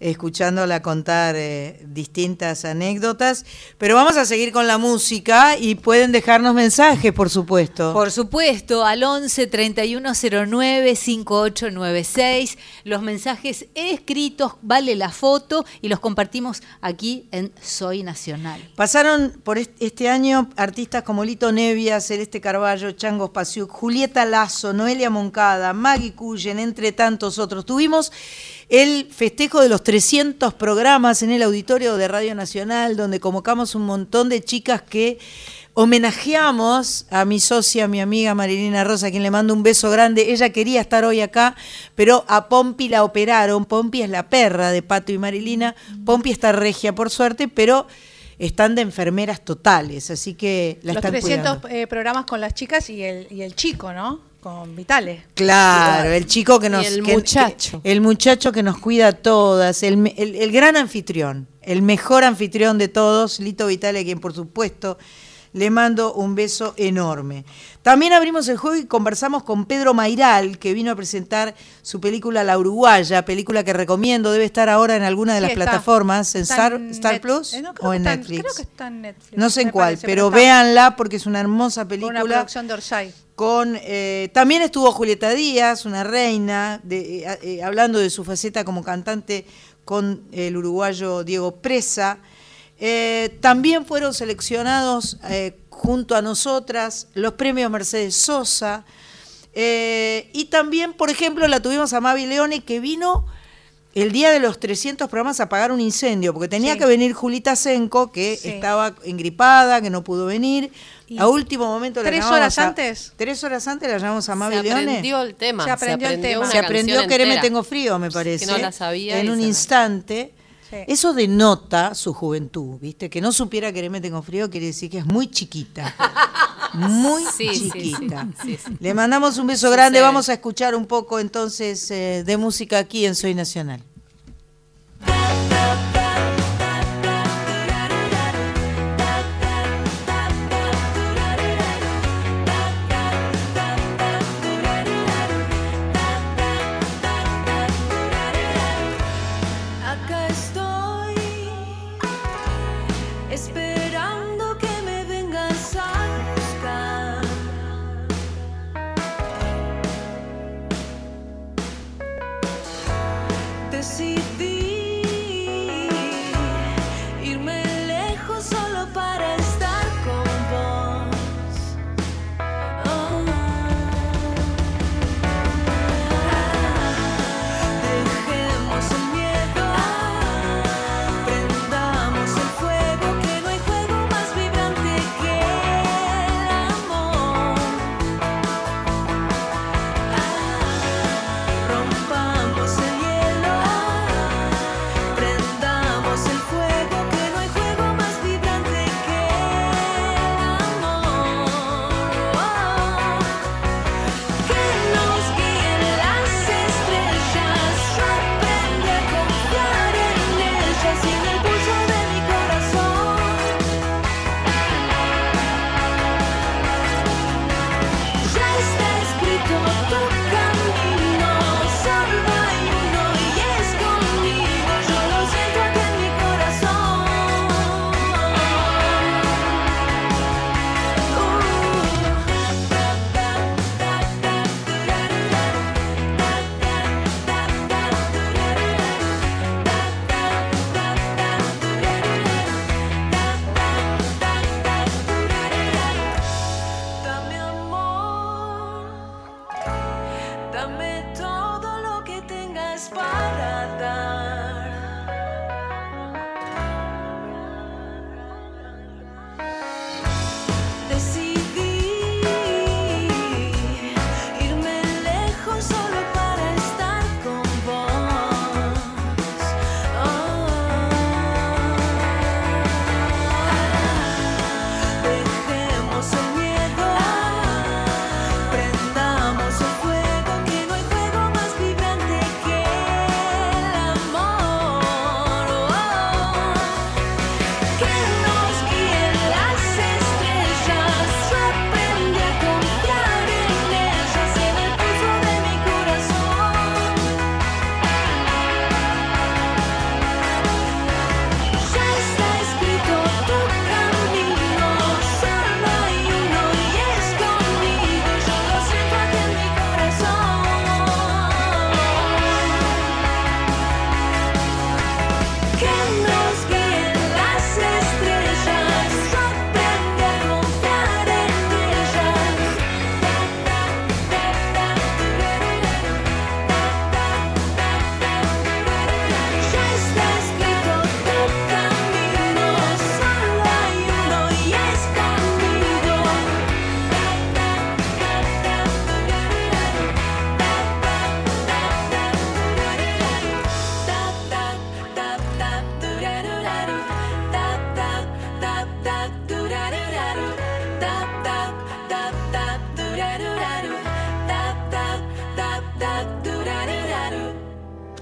escuchándola contar eh, distintas anécdotas. Pero vamos a seguir con la música y pueden dejarnos mensajes, por supuesto. Por supuesto, al 11 3109 5896. Los mensajes escritos, vale la foto y los compartimos aquí en Soy Nacional. Pasaron por est- este año artistas como Lito Nevia, Celeste Carballo, Changos Pasiuk, Julieta Lazo, Noelia Moncada, Maggie Cullen, entre tantos otros. Tuvimos el festejo de los 300 programas en el auditorio de Radio Nacional, donde convocamos un montón de chicas que homenajeamos a mi socia, mi amiga Marilina Rosa, a quien le mando un beso grande. Ella quería estar hoy acá, pero a Pompi la operaron. Pompi es la perra de Pato y Marilina. Pompi está regia, por suerte, pero están de enfermeras totales, así que la Los están 300 cuidando. eh, programas con las chicas y el, y el chico, ¿no? Con Vitales. Claro, el chico que Y nos... el que- muchacho. que- el muchacho que nos cuida a todas, el, me- el- el gran anfitrión, el mejor anfitrión de todos, Lito Vitale, quien por supuesto le mando un beso enorme. También abrimos el juego y conversamos con Pedro Mairal, que vino a presentar su película La Uruguaya, película que recomiendo, debe estar ahora en alguna de Sí, las está. plataformas, en Star, en Star Net- Plus eh, no, o en está Netflix. Creo que está en Netflix. No sé en cuál, parece, pero véanla porque es una hermosa con Una película producción de Orsay. con eh, también estuvo Julieta Díaz, una reina, de- eh, hablando de su faceta como cantante con el uruguayo Diego Presa. Eh, también fueron seleccionados eh, junto a nosotras los premios Mercedes Sosa. Eh, y también, por ejemplo, la tuvimos a Mavi Leone que vino el día de los 300 programas a apagar un incendio, porque tenía Sí. que venir Julita Senko, que Sí. estaba engripada, que no pudo venir. Y a último momento la ¿tres horas a- antes? Tres horas antes la llamamos a Mavi se Leone. aprendió el tema. Se aprendió el tema. Se aprendió Quereme entera. Tengo Frío, me parece. Que no la sabía En un se instante. Sí. Eso denota su juventud, ¿viste? Que no supiera Quereme Tengo Frío quiere decir que es muy chiquita. Muy Sí, sí, sí, chiquita. sí. Le mandamos un beso grande. Vamos a escuchar un poco entonces eh, de música aquí en Soy Nacional.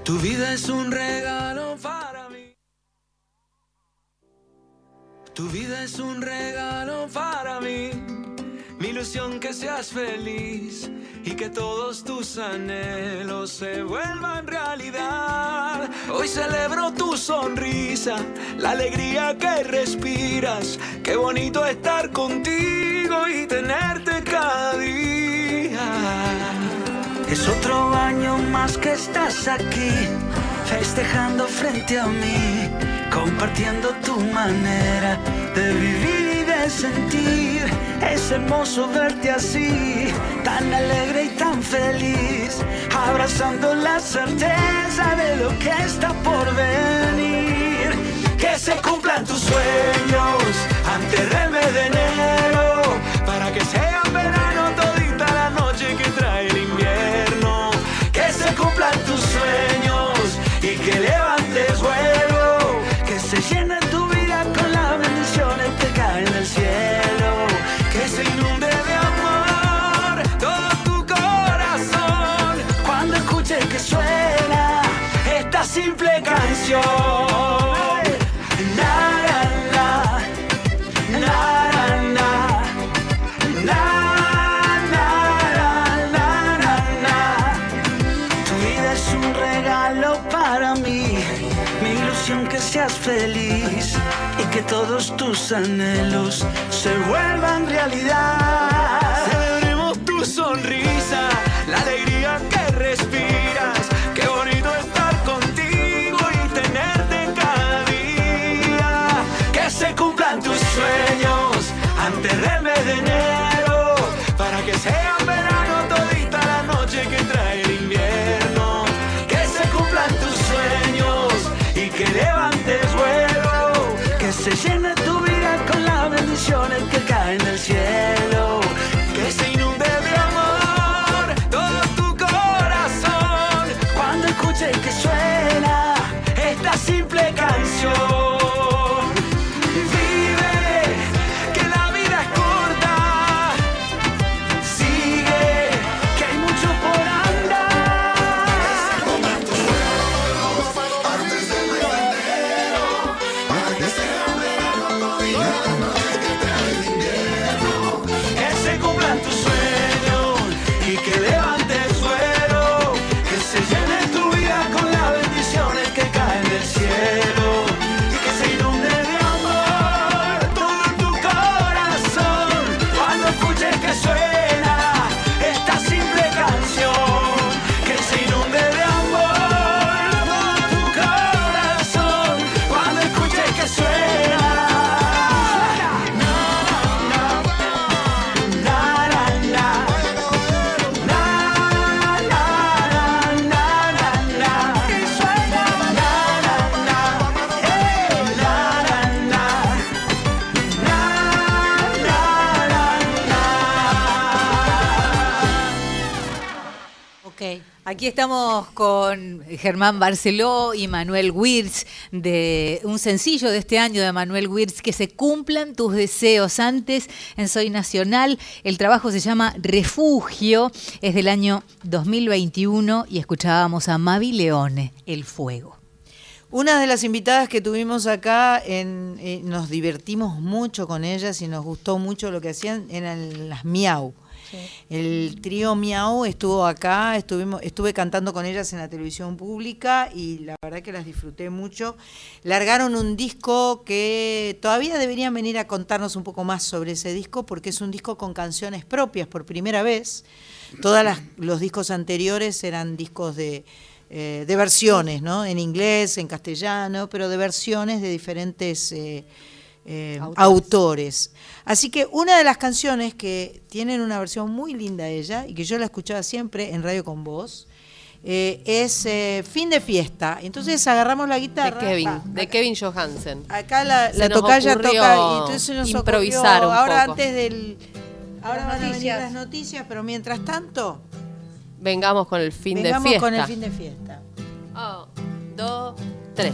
Tu vida es un regalo para mí. Tu vida es un regalo para mí. Mi ilusión que seas feliz y que todos tus anhelos se vuelvan realidad. Hoy celebro tu sonrisa, la alegría que respiras. Qué bonito estar contigo y tenerte cada día. Es otro año más que estás aquí, festejando frente a mí, compartiendo tu manera de vivir y de sentir. Es hermoso verte así, tan alegre y tan feliz, abrazando la certeza de lo que está por venir. Que se cumplan tus sueños antes del mes de enero, para que sea tus anhelos se vuelvan realidad. Celebremos tu sonrisa, la alegría que respiras. Qué bonito estar contigo y tenerte cada día. Que se cumplan tus sueños antes del mes de enero, para que sea verano todita la noche que trae el invierno. Que se cumplan tus sueños y que levantes vuelo. Que se llene Aquí estamos con Germán Barceló y Manuel Wirtz de un sencillo de este año de Manuel Wirtz, que se cumplan tus deseos antes en Soy Nacional. El trabajo se llama Refugio, es del año 2021 y escuchábamos a Mavi Leone, El Fuego. Una de las invitadas que tuvimos acá, en, eh, nos divertimos mucho con ellas y nos gustó mucho lo que hacían, eran las Miau. El trío Miau estuvo acá, estuvimos, estuve cantando con ellas en la televisión pública y la verdad que las disfruté mucho. Largaron un disco que todavía deberían venir a contarnos un poco más sobre ese disco porque es un disco con canciones propias por primera vez. Todos los discos anteriores eran discos de, eh, de versiones, ¿no? En inglés, en castellano, pero de versiones de diferentes eh, eh, Autores. autores. Así que una de las canciones que tienen una versión muy linda ella y que yo la escuchaba siempre en Radio con Voz eh, es eh, Fin de Fiesta. Entonces agarramos la De guitarra. Kevin, va, de Kevin Johansen. Acá la, la tocaya toca y entonces se nos improvisar ocurrió, un ahora poco. antes del ahora Las van a venir noticias. las noticias, pero mientras tanto Vengamos con el fin vengamos de fiesta. con el fin de fiesta. Un, dos, tres.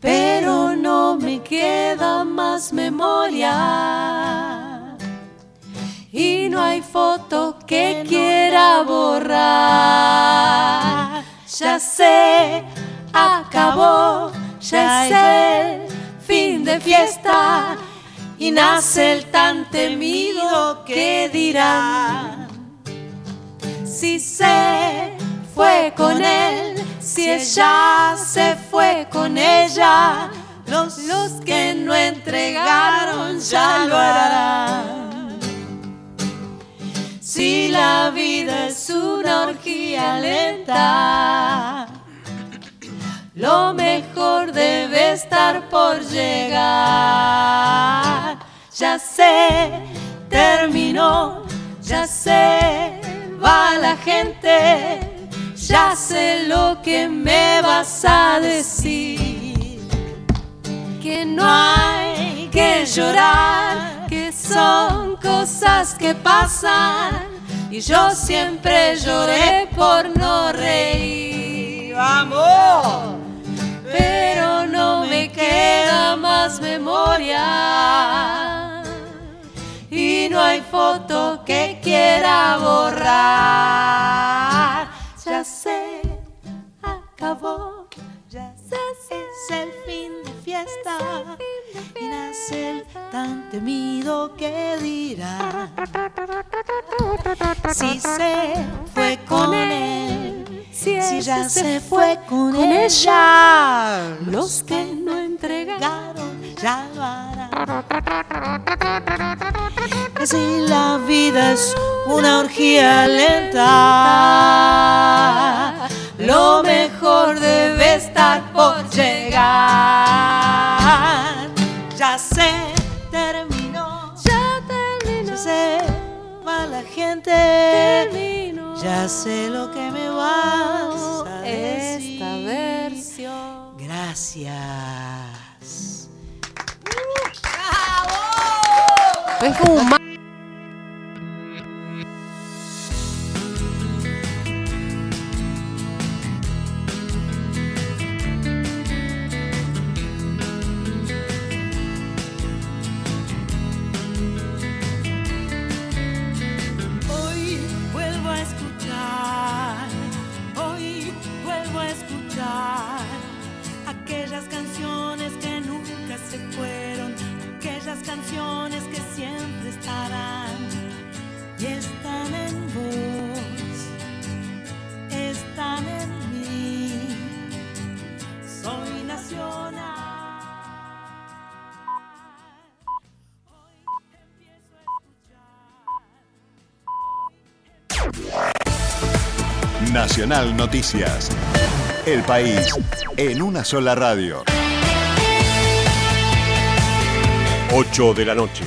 Pero no me queda más memoria y no hay foto que quiera borrar. Ya sé, acabó, ya es el fin de fiesta y nace el tan temido que dirán. Si se fue con él, si ella se fue con ella, los, los que no entregaron ya lo harán. Si la vida es una orgía lenta, lo mejor debe estar por llegar. Ya sé, terminó, ya sé, va la gente, ya sé lo que me vas a decir. Que no hay que llorar, que son cosas que pasan y yo siempre lloré por no reír. ¡Vamos! Pero no me queda más memoria y no hay foto que quiera borrar. Ya sé, acabó, ya sé, es el fin de fiesta y nace el tan temido que dirá. Si se fue con él, si, ya se fue con, ella, los que no entregaron ya lo harán. Si la vida es una orgía lenta, lo mejor debe estar por llegar. Ya sé lo que me vas a decir. Esta versión. Gracias. Es como un Nacional Noticias. El país en una sola radio. 8 de la noche.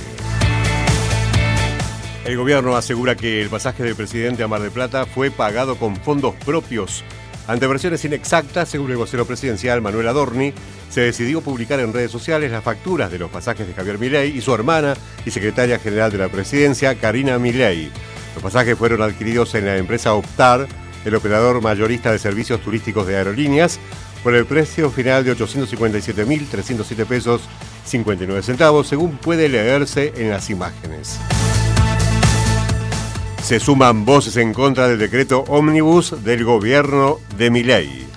El gobierno asegura que el pasaje del presidente a Mar del Plata fue pagado con fondos propios. Ante versiones inexactas, según el vocero presidencial Manuel Adorni, se decidió publicar en redes sociales las facturas de los pasajes de Javier Milei y su hermana y secretaria general de la presidencia, Karina Milei. Los pasajes fueron adquiridos en la empresa Optar, el operador mayorista de servicios turísticos de aerolíneas, por el precio final de 857.307 pesos 59 centavos, según puede leerse en las imágenes. Se suman voces en contra del decreto ómnibus del gobierno de Milei.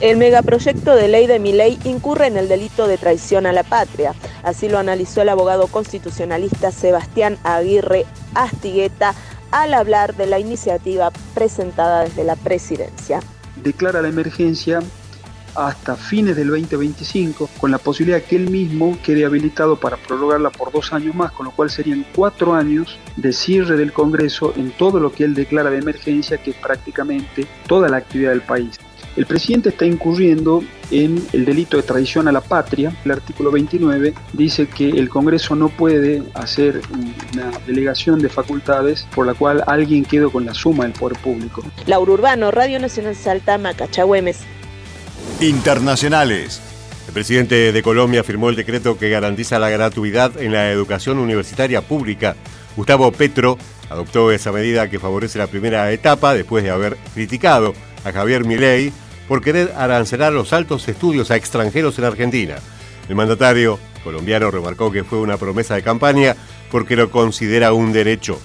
El megaproyecto de ley de mi ley incurre en el delito de traición a la patria. Así lo analizó el abogado constitucionalista Sebastián Aguirre Astigueta al hablar de la iniciativa presentada desde la presidencia. declara la emergencia hasta fines del 2025, con la posibilidad que él mismo quede habilitado para prorrogarla por dos años más, con lo cual serían cuatro años de cierre del Congreso en todo lo que él declara de emergencia, que es prácticamente toda la actividad del país. El presidente está incurriendo en el delito de traición a la patria. El artículo 29 dice que el Congreso no puede hacer una delegación de facultades por la cual alguien quede con la suma del poder público. Laura Urbano, Radio Nacional Salta, Macachagüemes. Internacionales. El presidente de Colombia firmó el decreto que garantiza la gratuidad en la educación universitaria pública. Gustavo Petro adoptó esa medida que favorece la primera etapa después de haber criticado a Javier Milei por querer arancelar los altos estudios a extranjeros en Argentina. El mandatario colombiano remarcó que fue una promesa de campaña porque lo considera un derecho.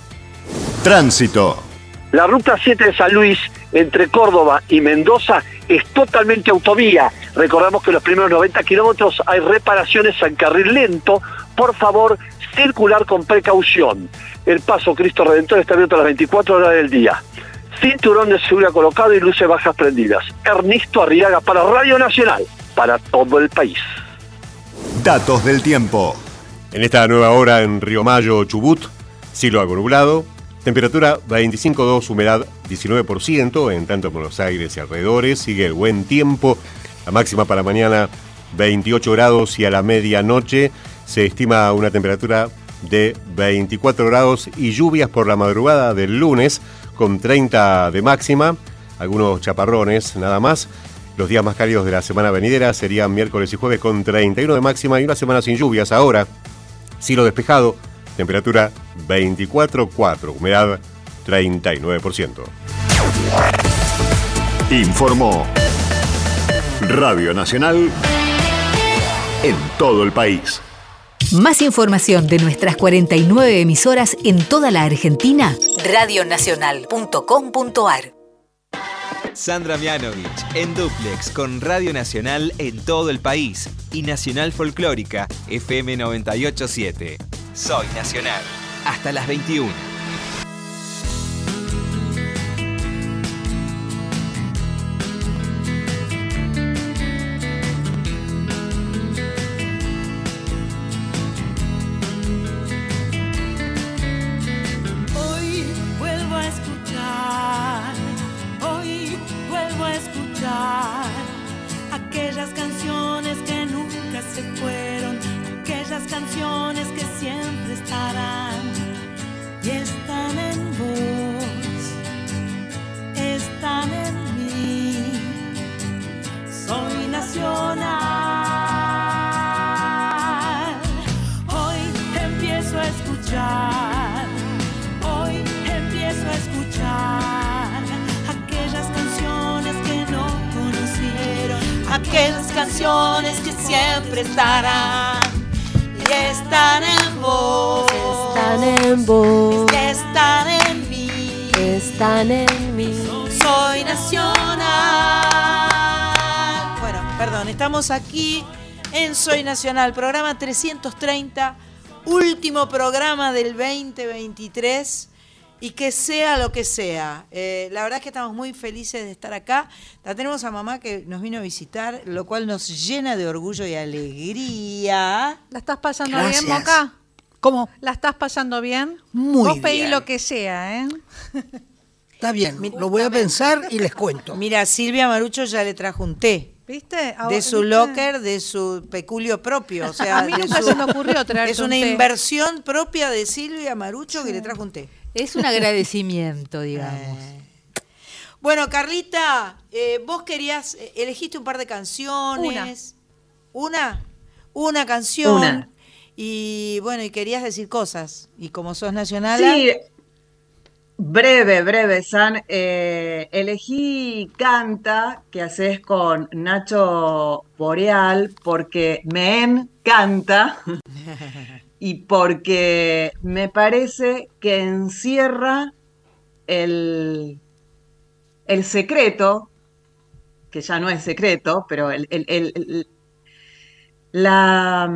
Tránsito. La ruta 7 de San Luis entre Córdoba y Mendoza es totalmente autovía. Recordamos que los primeros 90 kilómetros hay reparaciones en carril lento. Por favor, circular con precaución. El paso Cristo Redentor está abierto a las 24 horas del día. Cinturón de seguridad colocado y luces bajas prendidas. Ernesto Arriaga para Radio Nacional, para todo el país. Datos del tiempo. En esta nueva hora en Río Mayo, Chubut, cielo algo nublado, temperatura 25.2, humedad 19%, en tanto Buenos Aires y alrededores, sigue el buen tiempo, la máxima para mañana 28 grados y a la medianoche se estima una temperatura de 24 grados y lluvias por la madrugada del lunes con 30 de máxima, algunos chaparrones nada más. Los días más cálidos de la semana venidera serían miércoles y jueves con 31 de máxima y una semana sin lluvias. Ahora, cielo despejado, temperatura 24,4, humedad 39%. Informó Radio Nacional en todo el país. Más información de nuestras 49 emisoras en toda la Argentina, radionacional.com.ar. Sandra Mianovich en Duplex con Radio Nacional en todo el país y Nacional Folclórica FM 987. Soy Nacional. Hasta las 21. Estamos aquí en Soy Nacional, programa 330, último programa del 2023 y que sea lo que sea. Eh, la verdad es que estamos muy felices de estar acá. La tenemos a mamá que nos vino a visitar, lo cual nos llena de orgullo y alegría. ¿La estás pasando Gracias. bien, Moca? ¿Cómo? ¿La estás pasando bien? Muy Vos pedí bien. lo que sea, ¿eh? Está bien, lo voy a pensar y les cuento. Mira, Silvia Marucho ya le trajo un té. ¿Viste? De su ¿viste? locker, de su peculio propio. O sea, A mí de nunca su- se me ocurrió Es un una té. inversión propia de Silvia Marucho que le trajo un té. Es un agradecimiento, digamos. Bueno, Carlita, eh, vos querías, eh, elegiste un par de canciones. ¿Una? Una, canción. Una. Y bueno, y querías decir cosas. Y como sos nacional. Sí, breve, breve, San. Eh, elegí Canta, que haces con Nacho Boreal, porque me encanta y porque me parece que encierra el, el secreto, que ya no es secreto, pero el, el- la,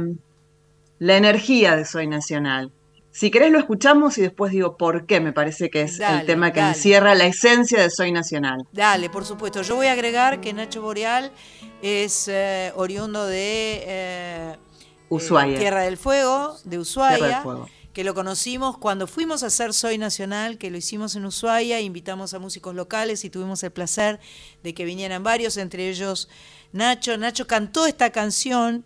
la energía de Soy Nacional. Si querés lo escuchamos y después digo por qué me parece que es Dale, el tema que dale. encierra la esencia de Soy Nacional. Dale, por supuesto. Yo voy a agregar que Nacho Boreal es eh, oriundo de eh, Ushuaia. eh, Tierra del Fuego, de Ushuaia. Tierra del Fuego. que lo conocimos cuando fuimos a hacer Soy Nacional, que lo hicimos en Ushuaia, invitamos a músicos locales y tuvimos el placer de que vinieran varios, entre ellos Nacho. Nacho cantó esta canción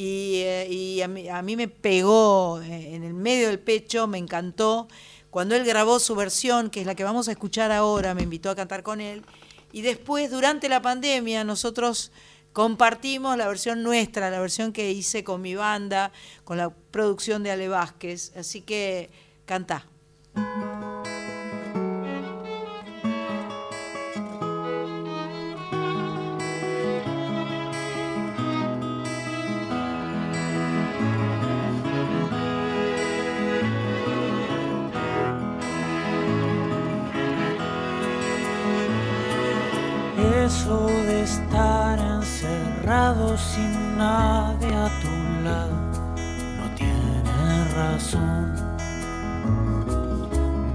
y, eh, y a, mí, a mí me pegó eh, en el medio del pecho, me encantó. Cuando él grabó su versión, que es la que vamos a escuchar ahora, me invitó a cantar con él. Y después, durante la pandemia, nosotros compartimos la versión nuestra, la versión que hice con mi banda, con la producción de Ale Vázquez. Así que cantá. Estar encerrado sin nadie a tu lado no tiene razón.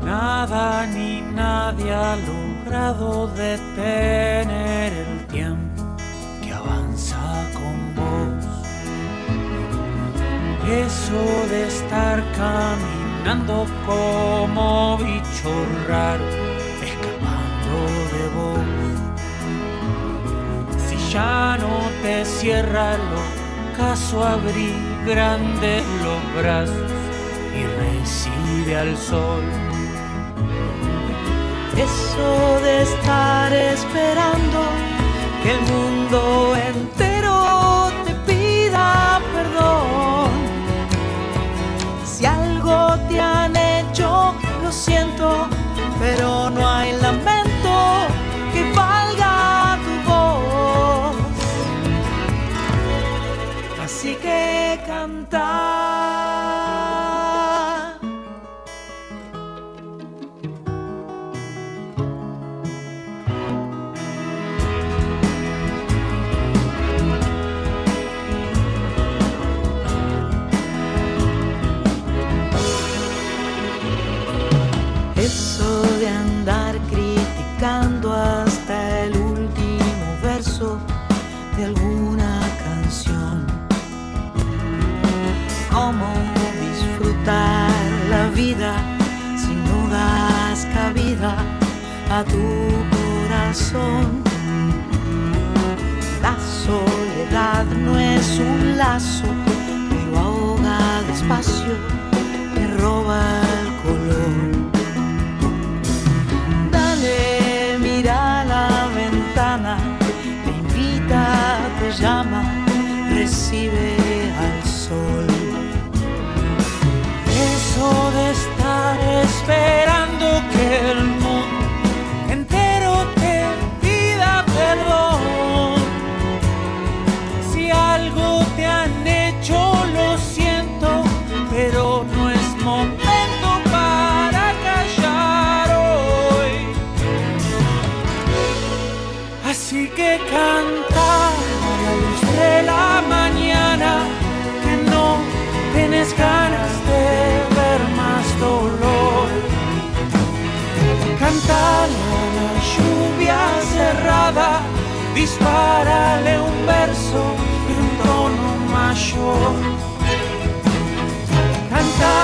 Nada ni nadie ha logrado detener el tiempo que avanza con vos. Eso de estar caminando como bicho raro, escapando de vos. Ya no te cierra el ocaso, abrí grandes los brazos y recibe al sol. Eso de estar esperando que el mundo entero te pida perdón. Si algo te han hecho, lo siento, pero no a tu corazón. La soledad no es un lazo, pero ahoga despacio, te roba el color. Dale, mira la ventana, te invita, te llama, recibe al sol. Eso de estar esperando Cántale a la lluvia cerrada, dispárale un verso en un tono mayor. Canta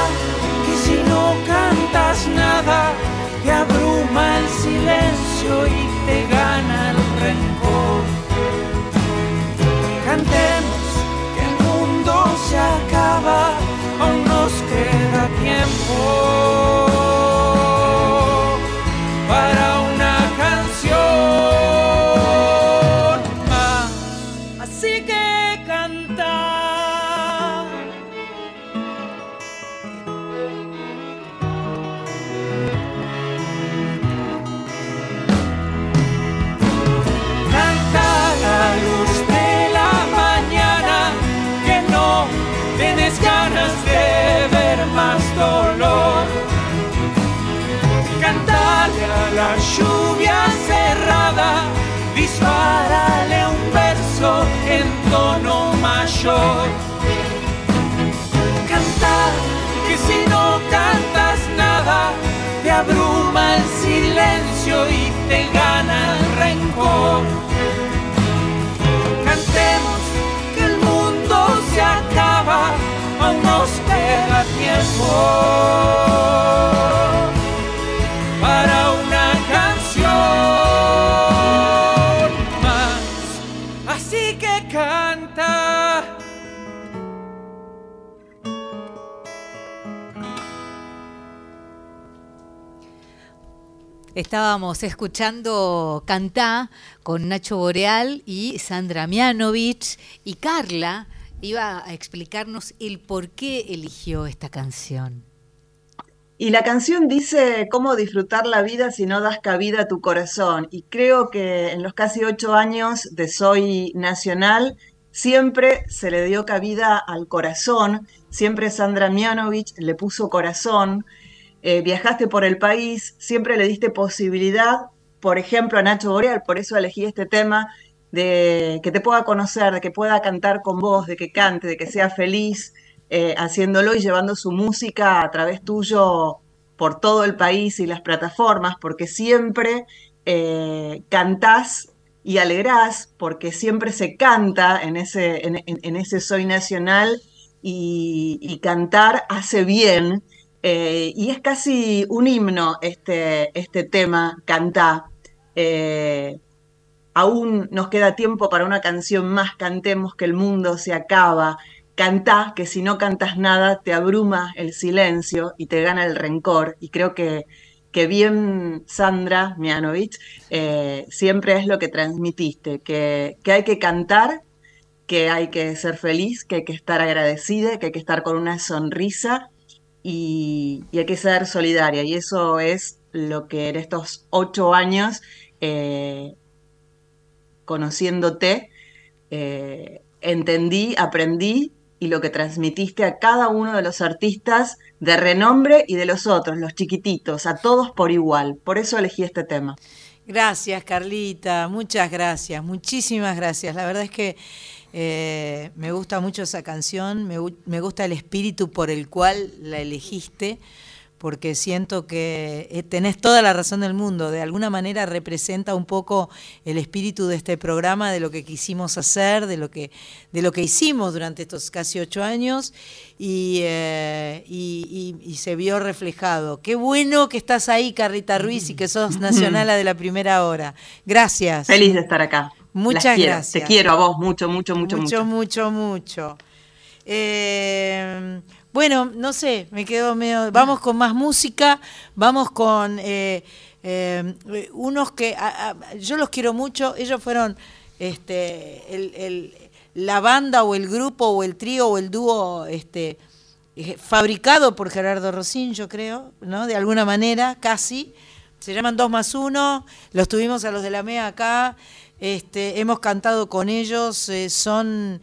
que si no cantas nada, te abruma el silencio y te gana el rencor. Cantemos que el mundo se acaba, aún nos queda tiempo la lluvia cerrada, dispárale un verso en tono mayor. Cantar que si no cantas nada, te abruma el silencio y te gana el rencor. Cantemos que el mundo se acaba, aún nos queda tiempo Estábamos escuchando Cantá con Nacho Boreal y Sandra Mianovich y Carla iba a explicarnos el por qué eligió esta canción. Y la canción dice cómo disfrutar la vida si no das cabida a tu corazón. Y creo que en los casi ocho años de Soy Nacional siempre se le dio cabida al corazón, siempre Sandra Mianovich le puso corazón. Eh, viajaste por el país, siempre le diste posibilidad, por ejemplo, a Nacho Boreal, por eso elegí este tema, de que te pueda conocer, de que pueda cantar con vos, de que cante, de que sea feliz eh, haciéndolo y llevando su música a través tuyo por todo el país y las plataformas, porque siempre eh, cantás y alegrás, porque siempre se canta en ese, en, ese Soy Nacional y, cantar hace bien. Eh, y es casi un himno este, este tema, Cantá. Eh, aún nos queda tiempo para una canción más, cantemos que el mundo se acaba. Cantá, que si no cantas nada te abruma el silencio y te gana el rencor. Y creo que, que bien, Sandra Mianovich, eh, siempre es lo que transmitiste, que, que hay que cantar que hay que ser feliz, que hay que estar agradecida, que hay que estar con una sonrisa y, hay que ser solidaria. Y eso es lo que en estos ocho años, eh, conociéndote, eh, entendí, aprendí y lo que transmitiste a cada uno de los artistas de renombre y de los otros, los chiquititos, a todos por igual. Por eso elegí este tema. Gracias, Carlita, muchas gracias, muchísimas gracias. La verdad es que eh, me gusta mucho esa canción, me, me, gusta el espíritu por el cual la elegiste, porque siento que eh, tenés toda la razón del mundo. De alguna manera representa un poco el espíritu de este programa, de lo que quisimos hacer, de lo que, de lo que hicimos durante estos casi ocho años y, eh, y, y, se vio reflejado. Qué bueno que estás ahí, Carrita Ruiz, y que sos nacionala de la primera hora. Gracias. Feliz de estar acá. Muchas gracias. Te quiero a vos mucho, mucho, mucho, mucho. Mucho, mucho, mucho. Eh, bueno, no sé, me quedo medio... Vamos con más música, vamos con eh, eh, unos que yo los quiero mucho, ellos fueron este, la banda o el grupo o el trío o el dúo este, fabricado por Gerardo Rosín, yo creo, ¿no? De alguna manera, casi. Se llaman Dos más Uno, los tuvimos a los de la MEA acá. Este, hemos cantado con ellos, eh, son,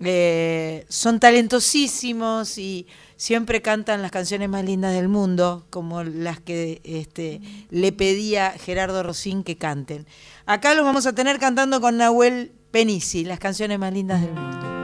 eh, son talentosísimos y siempre cantan las canciones más lindas del mundo, como las que este, le pedía Gerardo Rosín que canten. Acá los vamos a tener cantando con Nahuel Penisi, las canciones más lindas del mundo.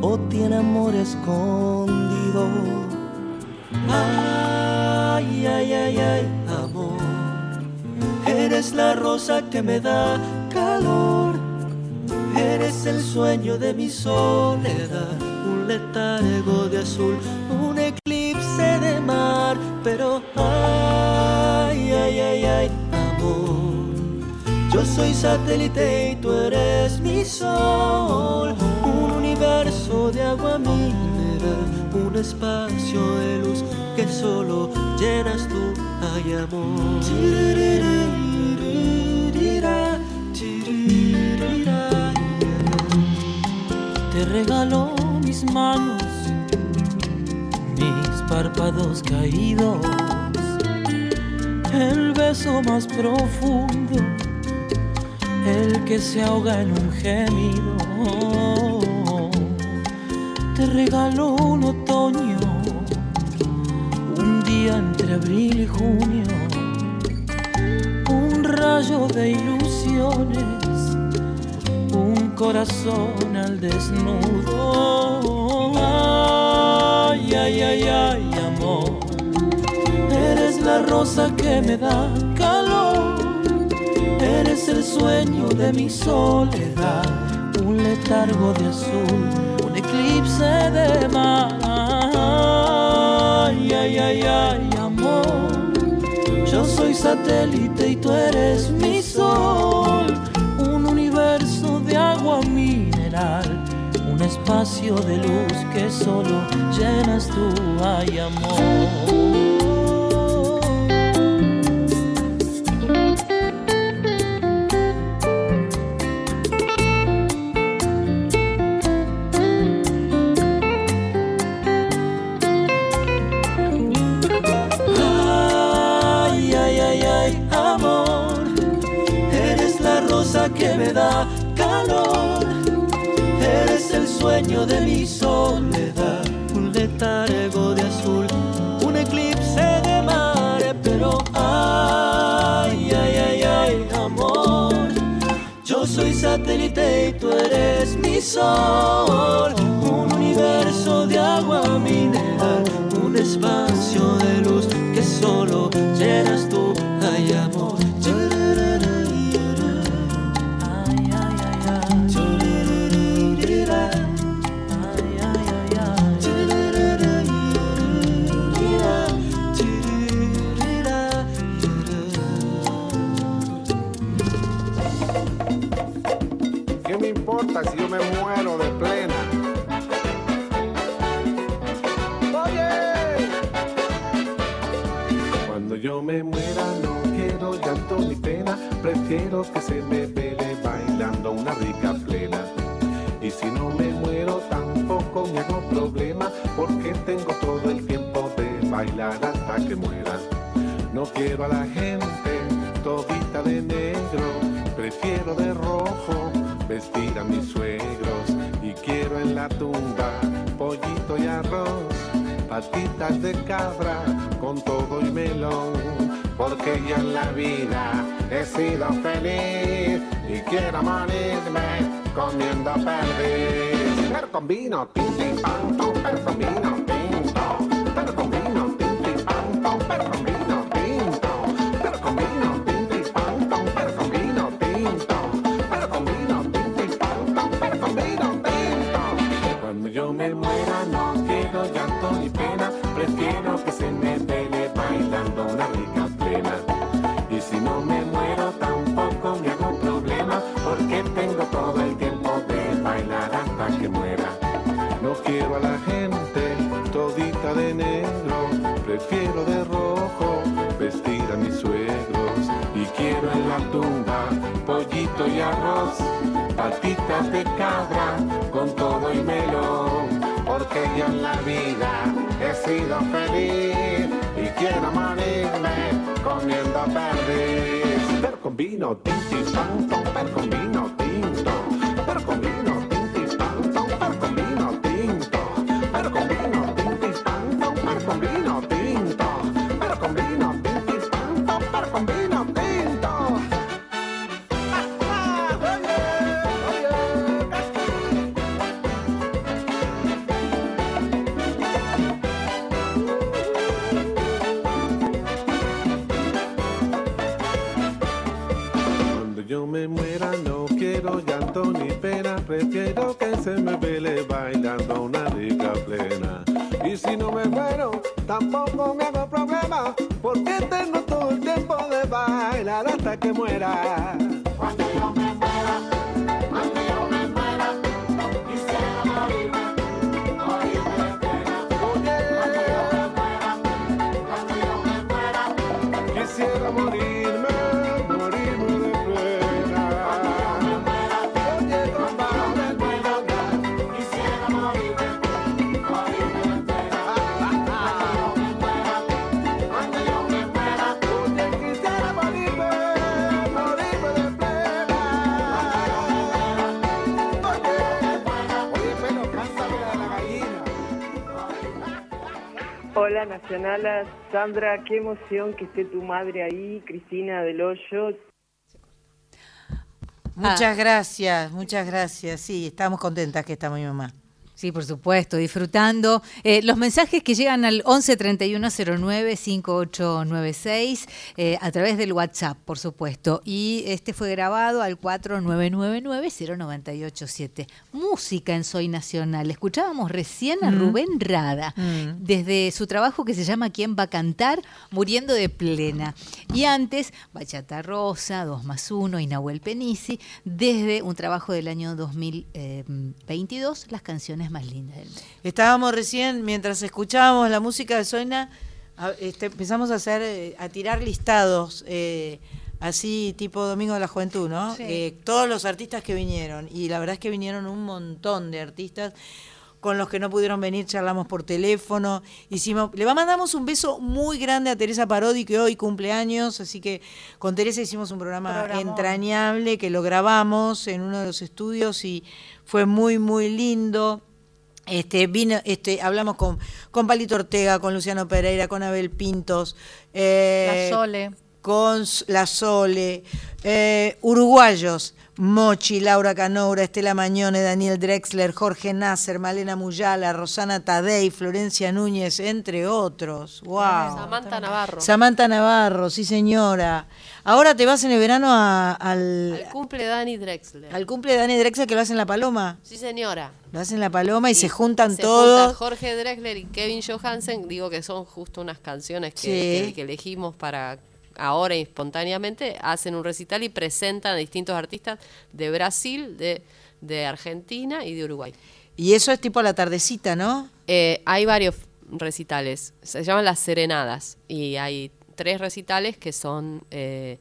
o tiene amor escondido. Ay, ay, ay, ay, amor, eres la rosa que me da calor, eres el sueño de mi soledad, un letargo de azul, un eclipse de mar, pero ay, ay, ay, ay, amor, yo soy satélite y tú eres mi sol universo de agua mineral, un espacio de luz que solo llenas tú, hay amor. Te regalo mis manos, mis párpados caídos, el beso más profundo, el que se ahoga en un gemido te regaló un otoño, un día entre abril y junio, un rayo de ilusiones corazón al desnudo. Ay, ay, ay, ay, amor. Eres la rosa que me da calor. Eres el sueño de mi soledad. Un letargo de azul, de mar. Ay, ay, ay, ay, amor. Yo soy satélite y tú eres mi sol. Un universo de agua mineral. Un espacio de luz que solo llenas tú, ay amor. Eres el sueño de mi soledad. Un letargo de azul, un eclipse de mar. Pero ay, ay, ay, ay, amor. Yo soy satélite y tú eres mi sol. Un universo de agua mineral. Prefiero que se me vele bailando una rica plena. Y si no me muero tampoco me hago problema, porque tengo todo el tiempo de bailar hasta que muera. No quiero a la gente todita de negro, prefiero de rojo vestir a mis suegros y quiero en la tumba pollito y arroz, patitas de cabra con todo y melón, porque ya en la vida he sido feliz y quiero morirme comiendo perdiz. Pero con vino, tinto y pan, tom, pero con vino, Yo en la vida he sido feliz y quiero morirme comiendo perdiz. Pero con vino, porque tengo todo el tiempo de bailar hasta que muera. Hola Nacionalas, Sandra, qué emoción que esté tu madre ahí, Cristina del Hoyo. Muchas gracias, muchas gracias. Sí, estamos contentas que está mi mamá. Sí, por supuesto, disfrutando. Eh, los mensajes que llegan al 11 31 09 5896 eh, a través del WhatsApp, por supuesto. Y este fue grabado al 4999 0987. Música en Soy Nacional. Escuchábamos recién a Mm. Rubén Rada, Mm. desde su trabajo que se llama ¿Quién va a cantar? Muriendo de plena. Y antes, Bachata Rosa, 2 más 1 y Nahuel Penisi, desde un trabajo del año 2022, las canciones más lindas del mundo. Estábamos recién, mientras escuchábamos la música de Soina, este, empezamos a hacer, eh, a tirar listados, eh, así tipo Domingo de la Juventud, ¿no? Sí. Eh, todos los artistas que vinieron, y la verdad es que vinieron un montón de artistas. Con los que no pudieron venir, charlamos por teléfono. Hicimos, le mandamos un beso muy grande a Teresa Parodi, que hoy cumple años. Así que con Teresa hicimos un programa entrañable que lo grabamos en uno de los estudios y fue muy, muy lindo. Este, vino, este, hablamos con, con Palito Ortega, con Luciano Pereira, con Abel Pintos, eh, La Sole. con La Sole, eh, uruguayos, Mochi, Laura Canoura, Estela Mañone, Daniel Drexler, Jorge Nasser, Malena Muyala, Rosana Tadei, Florencia Núñez, entre otros. ¡Wow! Samantha Navarro. Samantha Navarro, sí señora. Ahora te vas en el verano a- al, Al cumple Dani Drexler. al cumple de Dani Drexler que lo hacen en La Paloma. Sí, señora. Lo hacen en La Paloma y, se juntan Se todos. Jorge Drexler y Kevin Johansen, digo que son justo unas canciones que, Sí. que- que elegimos para ahora espontáneamente, hacen un recital y presentan a distintos artistas de Brasil, de, de Argentina y de Uruguay. Y eso es tipo a la tardecita, ¿no? Eh, hay varios recitales, se llaman las serenadas y hay tres recitales que son eh,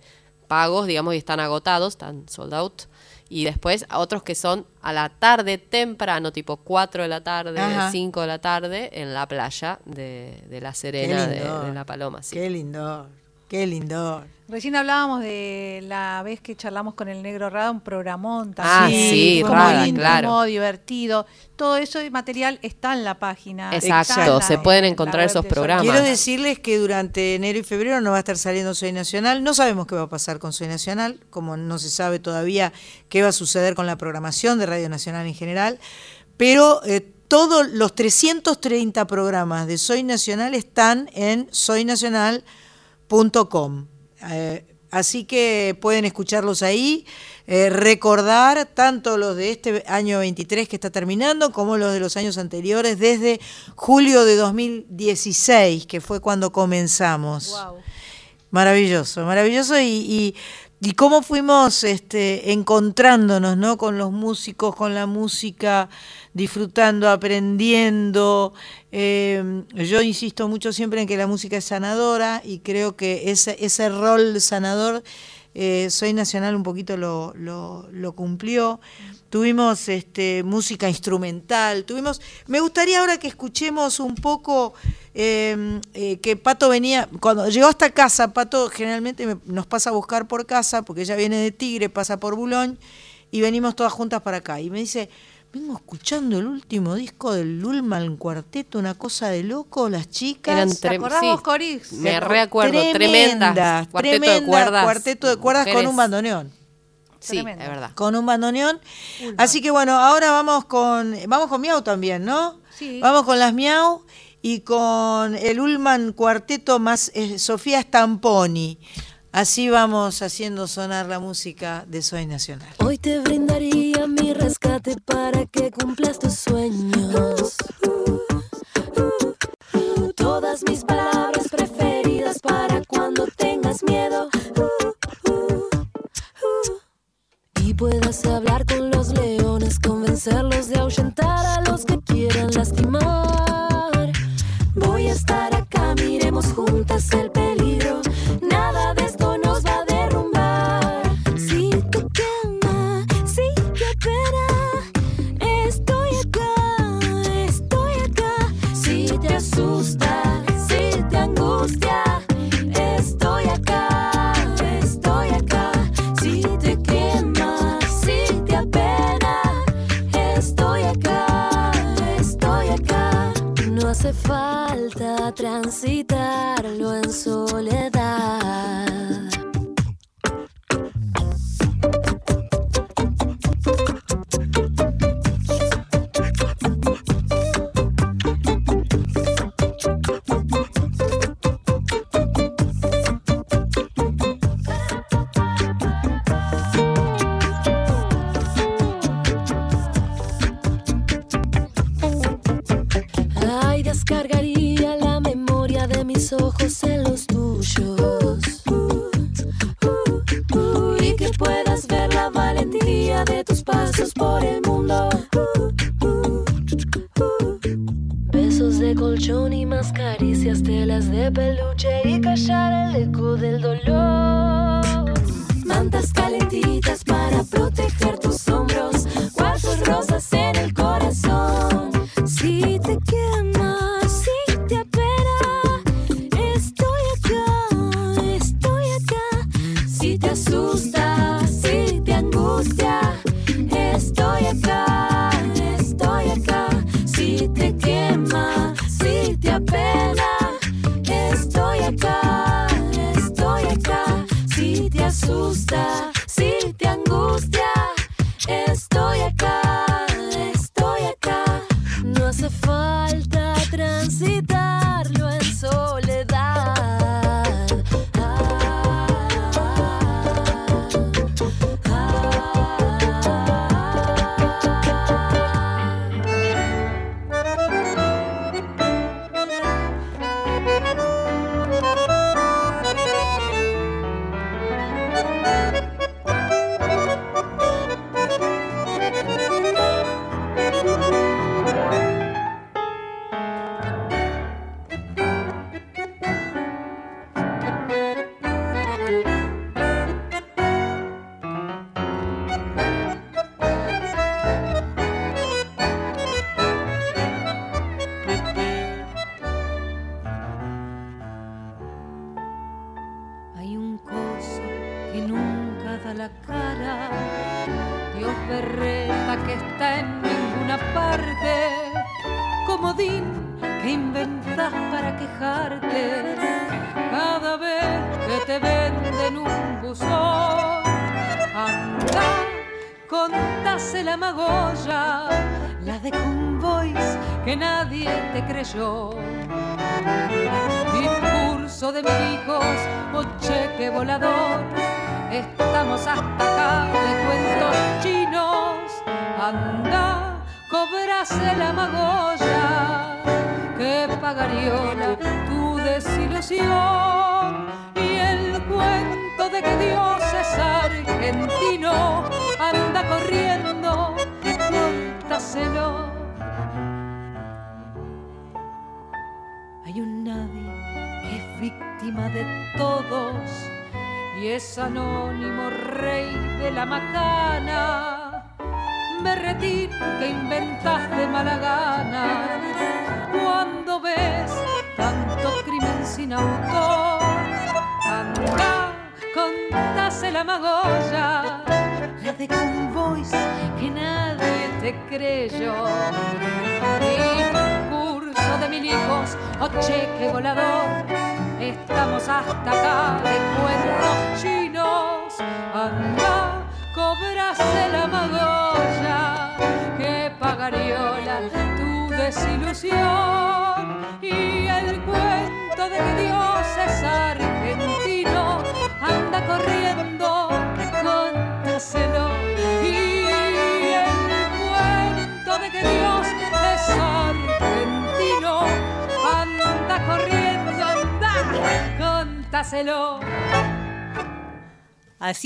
pagos, digamos, y están agotados, están sold out. Y después otros que son a la tarde temprano, tipo 4 de la tarde, Ajá. 5 de la tarde, en la playa de, de La Serena, de, de La Paloma. sí. Qué lindo, qué lindo. Recién hablábamos de la vez que charlamos con el negro Rada, un programón Ah, también. sí, Fue Rada, muy íntimo, claro. divertido. Todo eso de material está en la página. Exacto, la- se pueden encontrar esos Soy programas. Quiero decirles que durante enero y febrero no va a estar saliendo Soy Nacional. No sabemos qué va a pasar con Soy Nacional, como no se sabe todavía qué va a suceder con la programación de Radio Nacional en general. Pero eh, todos los 330 programas de Soy Nacional están en soynacional.com. Eh, así que pueden escucharlos ahí, eh, recordar tanto los de este año 23 que está terminando como los de los años anteriores, desde julio de 2016, que fue cuando comenzamos. Maravilloso, maravilloso y, y, y cómo fuimos este, encontrándonos ¿no? con los músicos, con la música, disfrutando, aprendiendo. Eh, yo insisto mucho siempre en que la música es sanadora y creo que ese, rol sanador, eh, Soy Nacional un poquito lo cumplió. Tuvimos este, música instrumental, tuvimos... Me gustaría ahora que escuchemos un poco eh, eh, que Pato venía, cuando llegó hasta casa, Pato generalmente me- nos pasa a buscar por casa, porque ella viene de Tigre, pasa por Bulón, y venimos todas juntas para acá. Y me dice, vengo escuchando el último disco del Lulman Cuarteto, una cosa de loco, las chicas. Eran ¿Te acordás sí, vos, Coris? Me reacuerdo, tremendas. Tremendas, Cuarteto de tremenda cuerdas. cuarteto de cuerdas con un bandoneón. Sí, es verdad. Con un bandoneón. Así que bueno, ahora vamos con vamos con Miau también, ¿no? Sí. Vamos con las Miau y con el Ullman Cuarteto más eh, Sofía Stamponi. Así vamos haciendo sonar la música de Soy Nacional. Hoy te brindaría mi rescate para que cumplas tus sueños. Todas mis palabras preferidas para cuando tengas miedo. Y puedas hablar con los leones, convencerlos de ahuyentar a los que quieran lastimar. Estar acá, miremos juntas el peligro. Transitarlo en soledad.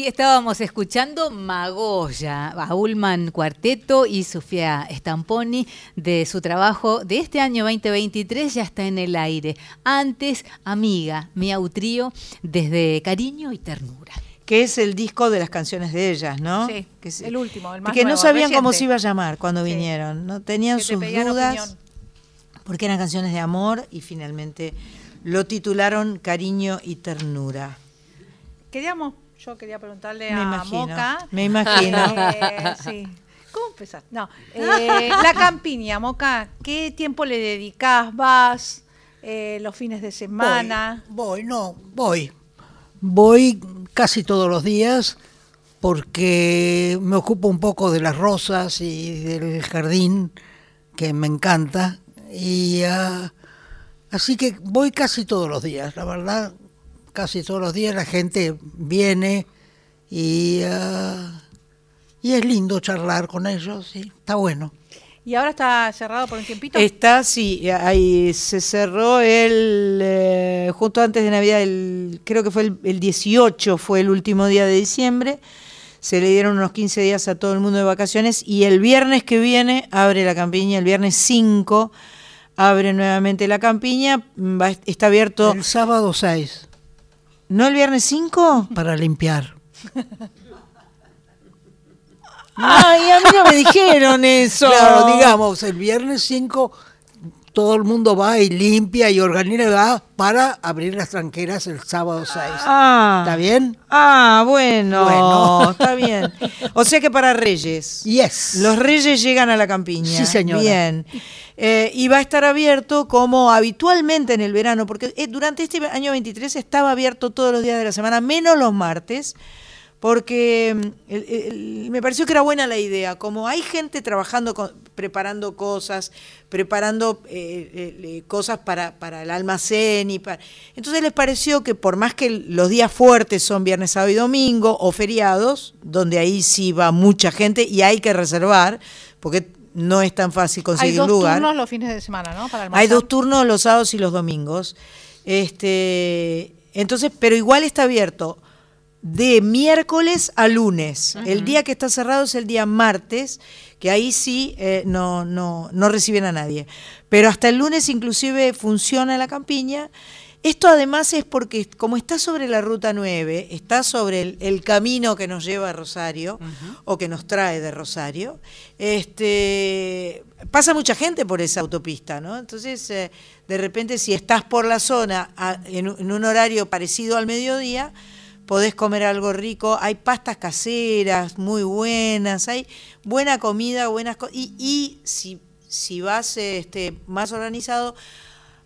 Así estábamos escuchando Magoya, a Ullman Cuarteto y Sofía Stamponi de su trabajo de este año 2023 ya está en el aire. Antes, Amiga, mi autrío desde Cariño y Ternura. Que es el disco de las canciones de ellas, ¿no? Sí, que es- el último, el más que no sabían cómo se iba a llamar cuando vinieron, ¿no? Tenían Que sus dudas opinión. porque eran canciones de amor y finalmente lo titularon Cariño y Ternura. Queríamos, yo quería preguntarle Me a imagino, Moca. me imagino. Eh, sí. ¿Cómo empezás? No. eh, la campiña, Moca, ¿qué tiempo le dedicás? ¿Vas eh, los fines de semana? Voy, no, voy. Voy casi todos los días porque me ocupo un poco de las rosas y del jardín, que me encanta. Y ah, así que voy casi todos los días, la verdad, casi todos los días la gente viene y, ah, y es lindo charlar con ellos, sí, está bueno. ¿Y ahora está cerrado por un tiempito? Está, sí, ahí se cerró el, eh, justo antes de Navidad, el, creo que fue el, el 18, fue el último día de diciembre. Se le dieron unos 15 días a todo el mundo de vacaciones y el viernes que viene abre la campiña, el viernes 5 abre nuevamente la campiña, va- está abierto... El sábado 6. ¿No el viernes 5? Para limpiar. Ay, a mí no me dijeron eso. Claro, digamos, el viernes 5 todo el mundo va y limpia y organiza para abrir las tranqueras el sábado 6. Ah. ¿Está bien? Ah, bueno, Bueno. está bien. O sea que para Reyes. Yes. Los Reyes llegan a la campiña. Sí, señora. Bien. Eh, y va a estar abierto como habitualmente en el verano, porque eh, durante este año 23 estaba abierto todos los días de la semana, menos los martes, porque mm, el- el- me pareció que era buena la idea. Como hay gente trabajando, con- preparando cosas, preparando eh, eh, eh, cosas para, para el almacén y para... Entonces les pareció que por más que los días fuertes son viernes, sábado y domingo o feriados, donde ahí sí va mucha gente y hay que reservar, porque no es tan fácil Hay conseguir dos lugar. turnos los fines de semana, ¿no? Para Hay dos turnos los sábados y los domingos. Este, entonces, pero igual está abierto de miércoles a lunes. El día que está cerrado es el día martes, que ahí sí eh, no, no, no reciben a nadie. Pero hasta el lunes inclusive funciona la campiña. Esto además es porque como está sobre la ruta 9, está sobre el, el camino que nos lleva a Rosario o que nos trae de Rosario, este, pasa mucha gente por esa autopista, ¿no? Entonces, eh, de repente, si estás por la zona a- en, un- en un horario parecido al mediodía, podés comer algo rico. Hay pastas caseras muy buenas, hay buena comida, buenas cosas. Y, y si, si vas este, más organizado,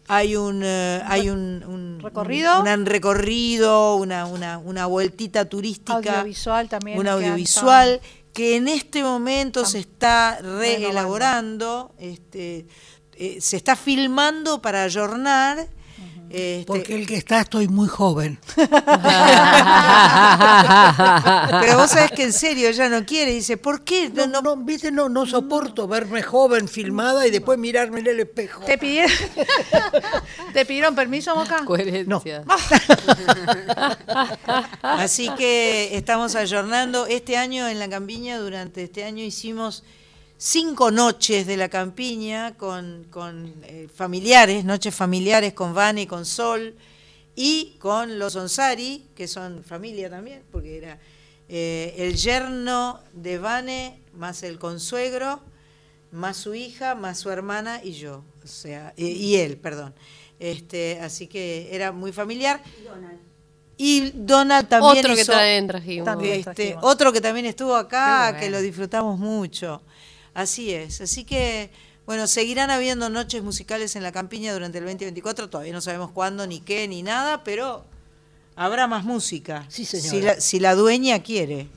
hay un eh, hay un, un- ¿Recorrido? un, un recorrido, una, una, una vueltita turística, Audiovisual también. un audiovisual que en este momento se está reelaborando, este, eh, se está filmando para ayornar. Este, Porque el que está estoy muy joven. Pero vos sabés que en serio ella no quiere, dice, ¿por qué? No, no, no, viste, no, no soporto verme joven filmada y después mirarme en el espejo. ¿Te pidieron, ¿Te pidieron permiso, Moca? Coherencia. Así que estamos ayornando. Este año en la campiña, durante este año hicimos cinco noches de la campiña con, con, eh, familiares, noches familiares con Vane y con Sol y con los Onsari, que son familia también, porque era eh, el yerno de Vane más el consuegro, más su hija, más su hermana y yo, o sea, y, y él, perdón. Este, así que era muy familiar. Y Donald también Otro que hizo- también trajimos. También este, trajimos. otro que también estuvo acá, que lo disfrutamos mucho. Así es. Así que, bueno, seguirán habiendo noches musicales en la campiña durante el 2024. Todavía no sabemos cuándo, ni qué, ni nada, pero habrá más música. Sí, señora. Si la, si la dueña quiere.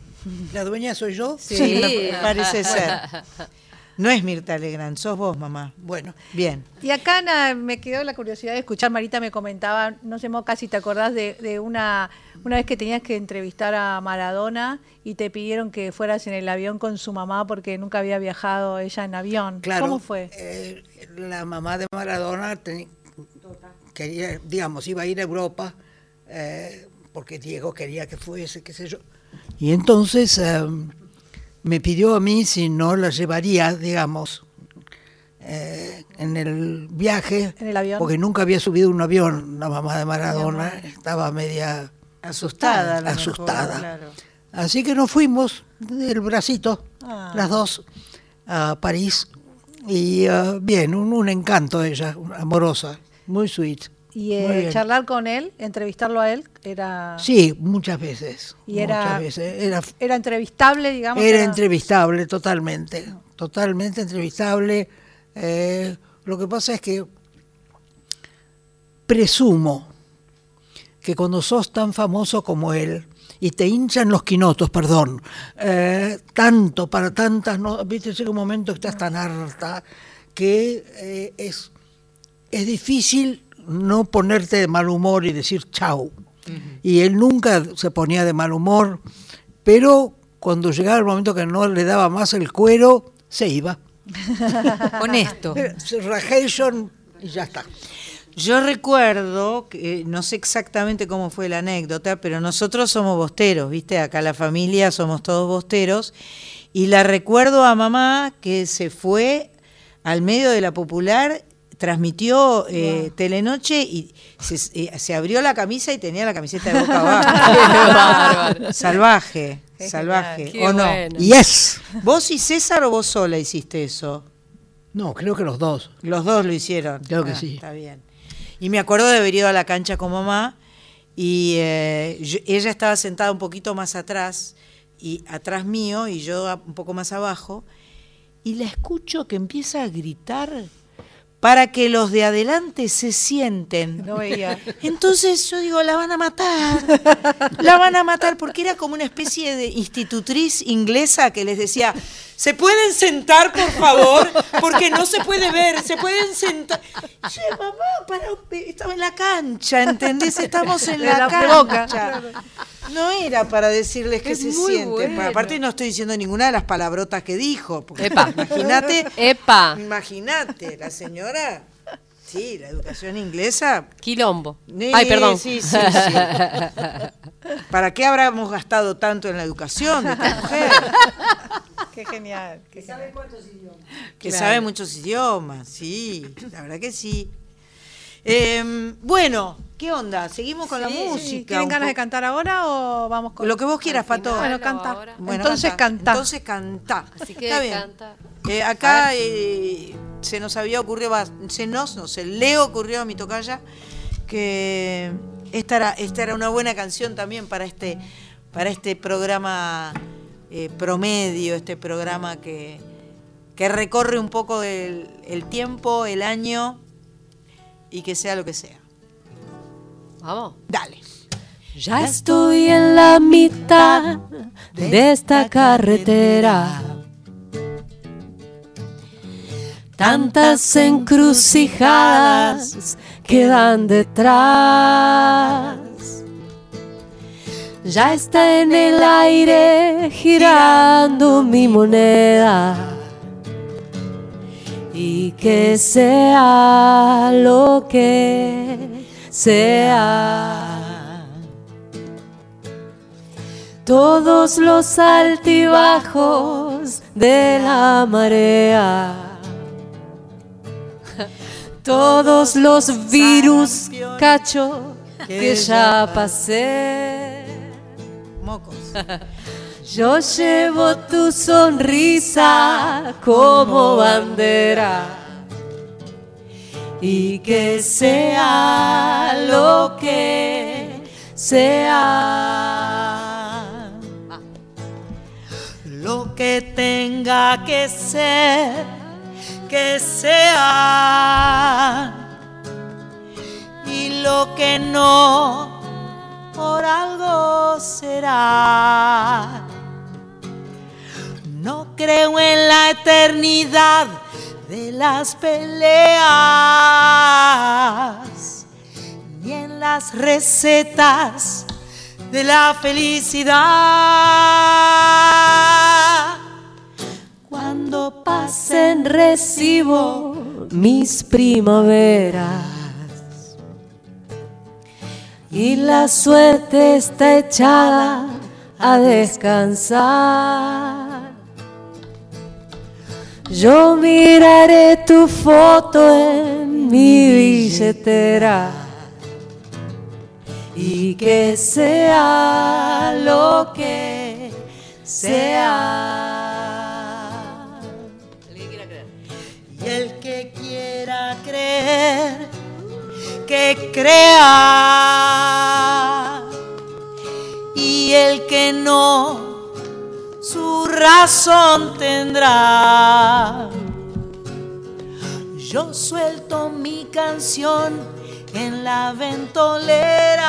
¿La dueña soy yo? Sí, parece ser. No es Mirta Legrand, sos vos, mamá. Bueno, Bien. Y acá na, me quedó la curiosidad de escuchar, Marita me comentaba, no sé Moca si te acordás de, de una, una vez que tenías que entrevistar a Maradona y te pidieron que fueras en el avión con su mamá porque nunca había viajado ella en avión. claro. ¿Cómo fue? eh, la mamá de Maradona quería, digamos, iba a ir a Europa eh, porque Diego quería que fuese, qué sé yo. Y entonces eh, me pidió a mí si no la llevaría, digamos, eh, en el viaje, ¿En el avión? porque nunca había subido un avión la mamá de Maradona, estaba media Asustada. mejor, asustada. claro. Así que nos fuimos del bracito, Ah. las dos, a París. Y ah, bien, un, un encanto ella, amorosa, muy sweet. Y eh, charlar con él, entrevistarlo a él, era... Sí, muchas veces. Y era, muchas veces. Era, era entrevistable, digamos. era entrevistable totalmente, totalmente entrevistable. Eh, lo que pasa es que presumo que cuando sos tan famoso como él y te hinchan los quinotos, perdón, eh, tanto para tantas, no, viste, llega un momento que estás tan harta que es, es difícil no ponerte de mal humor y decir chau. Y él nunca se ponía de mal humor, pero cuando llegaba el momento que no le daba más el cuero, se iba. Honesto. Rajation y ya está. Yo recuerdo, que, eh, no sé exactamente cómo fue la anécdota, pero nosotros somos bosteros, ¿viste? Acá la familia somos todos bosteros. Y la recuerdo a mamá que se fue al medio de la popular, transmitió eh, Telenoche y se, eh, se abrió la camisa y tenía la camiseta de boca abajo. salvaje, salvaje. ¿O no? Bueno. Yes. ¿Vos y César o vos sola hiciste eso? No, creo que los dos. Los dos lo hicieron. Creo que Ah, sí. Está bien. Y me acuerdo de haber ido a la cancha con mamá y eh, yo- ella estaba sentada un poquito más atrás y atrás mío y yo un poco más abajo y la escucho que empieza a gritar para que los de adelante se sienten. No veía. Entonces yo digo, la van a matar, la van a matar, porque era como una especie de institutriz inglesa que les decía, ¿se pueden sentar, por favor? Porque no se puede ver, se pueden sentar. Yo, mamá, para, estaba en la cancha, ¿entendés? Estamos en la, la cancha. boca. No era para decirles que Es se sienten. bueno. Aparte no estoy diciendo ninguna de las palabrotas que dijo. Imagínate. Epa. Imagínate, la señora. Sí, la educación inglesa. Quilombo. Sí, Ay, perdón. Sí, sí, sí. ¿Para qué habramos gastado tanto en la educación de esta mujer? Qué genial. Qué sabe cuántos idiomas. Que sabe muchos idiomas, sí, la verdad que sí. Eh, bueno, ¿qué onda? Seguimos con la música. ¿Tienen ganas de cantar ahora o vamos con Lo que vos quieras, Pato. Bueno, canta. Bueno, Entonces canta. Entonces canta. Así que Está bien. canta. Eh, acá eh, se nos había ocurrido, se nos, no se le ocurrió a mi tocaya que esta era, esta era una buena canción también para este, para este programa eh, promedio, este programa que, que recorre un poco el, el tiempo, el año y que sea lo que sea. Vamos. Dale. Ya estoy en la mitad de esta carretera. Tantas encrucijadas quedan detrás. Ya está en el aire girando mi moneda. Y que sea lo que sea. Todos los altibajos de la marea. Todos los virus, cacho, que ya pasé. Yo llevo tu sonrisa como bandera y que sea lo que sea. Lo que tenga que ser, que sea. Y lo que no, por algo será. No creo en la eternidad de las peleas, ni en las recetas de la felicidad. Cuando pasen recibo mis primaveras y la suerte está echada a descansar. Yo miraré tu foto en mi billetera y que sea lo que sea. Y el que quiera creer, que crea. Y el que no, su razón tendrá. Yo suelto mi canción en la ventolera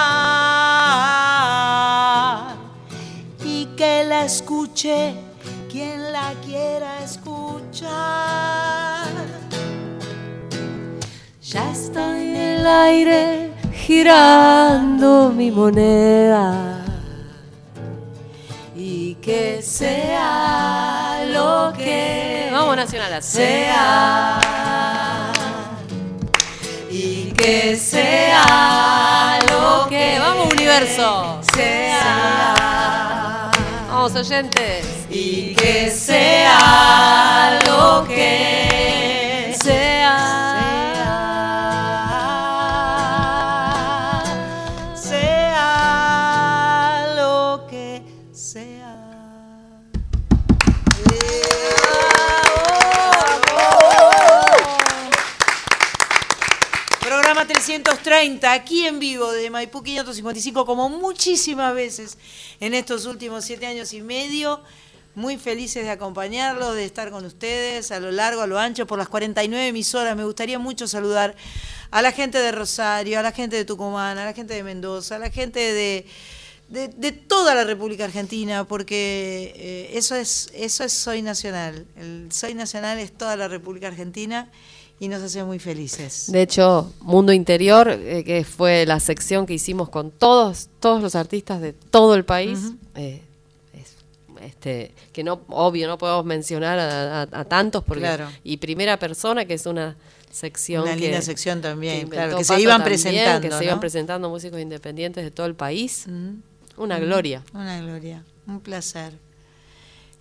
y que la escuche quien la quiera escuchar. Ya está en el aire girando mi moneda. Y que sea lo que Vamos, Nacional. sea y que sea lo que Vamos, universo. sea Vamos, oyentes. y que sea lo que 530, aquí en vivo de Maipú 555, como muchísimas veces en estos últimos siete años y medio. Muy felices de acompañarlos, de estar con ustedes a lo largo, a lo ancho, por las 49 emisoras. Me gustaría mucho saludar a la gente de Rosario, a la gente de Tucumán, a la gente de Mendoza, a la gente de, de, de toda la República Argentina, porque eh, eso, es, eso es Soy Nacional. El Soy Nacional es toda la República Argentina y nos hace muy felices. De hecho, Mundo Interior, eh, que fue la sección que hicimos con todos, todos los artistas de todo el país, eh, es, este, que no, obvio, no podemos mencionar a, a- a tantos, porque, Claro. y Primera Persona, que es una sección Una que, linda sección también, claro, que se iban también, presentando, que se iban presentando músicos independientes de todo el país. Una gloria. Una gloria, un placer.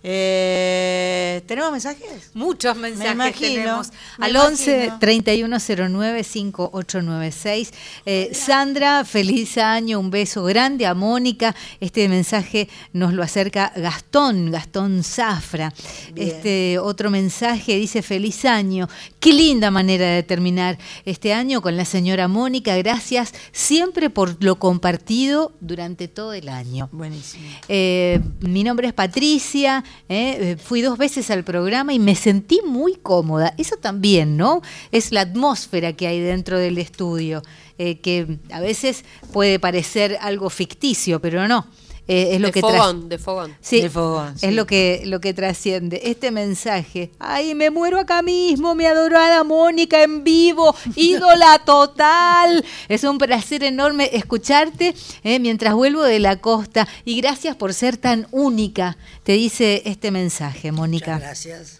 Eh, ¿Tenemos mensajes? Muchos mensajes imagino, tenemos. me Al 11 imagino. 3109 5896. Eh, Sandra, feliz año, un beso grande a Mónica. Este mensaje nos lo acerca Gastón, Gastón Zafra. Bien. Este otro mensaje dice feliz año. Qué linda manera de terminar este año con la señora Mónica. Gracias siempre por lo compartido durante todo el año. Buenísimo. Eh, mi nombre es Patricia, eh, eh, fui dos veces al programa y me sentí muy cómoda. Eso también, ¿no? Es la atmósfera que hay dentro del estudio, eh, que a veces puede parecer algo ficticio, pero no. Eh, es lo de que fogón, de fogón. Sí, De fogón, es lo que, lo que trasciende. Este mensaje, ay, me muero acá mismo, mi adorada Mónica en vivo, ídola total. Es un placer enorme escucharte eh, mientras vuelvo de la costa y gracias por ser tan única, te dice este mensaje, Mónica. Gracias.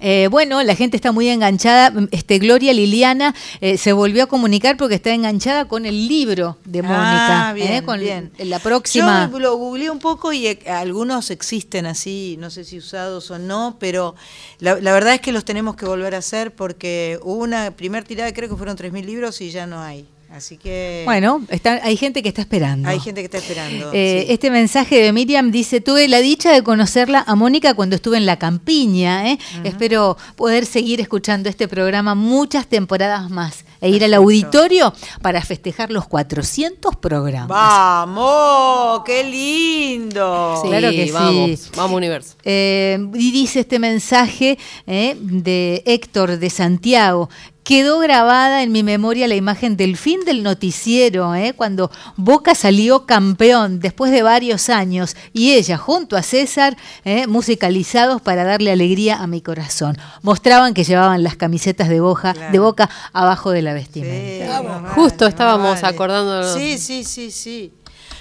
Eh, bueno, la gente está muy enganchada. Este, Gloria Liliana eh, se volvió a comunicar porque está enganchada con el libro de Mónica. Ah, bien, eh, con bien. la próxima. Yo lo googleé un poco y eh, algunos existen así, no sé si usados o no, pero la, la verdad es que los tenemos que volver a hacer porque hubo una primer tirada, creo que fueron 3.000 libros y ya no hay. Así que Bueno, está, hay gente que está esperando. hay gente que está esperando. Eh, sí. Este mensaje de Miriam dice, tuve la dicha de conocerla a Mónica cuando estuve en la campiña. ¿eh? Espero poder seguir escuchando este programa muchas temporadas más e ir al auditorio para festejar los 400 programas. ¡Vamos! ¡Qué lindo! Sí, Claro que sí. vamos, vamos universo. Eh, y dice este mensaje eh, de Héctor de Santiago. Quedó grabada en mi memoria la imagen del fin del noticiero, eh, cuando Boca salió campeón después de varios años y ella junto a César, eh, musicalizados para darle alegría a mi corazón. Mostraban que llevaban las camisetas de, Boca, de Boca abajo de la vestimenta. Justo estábamos acordándonos. Sí, sí, sí, sí.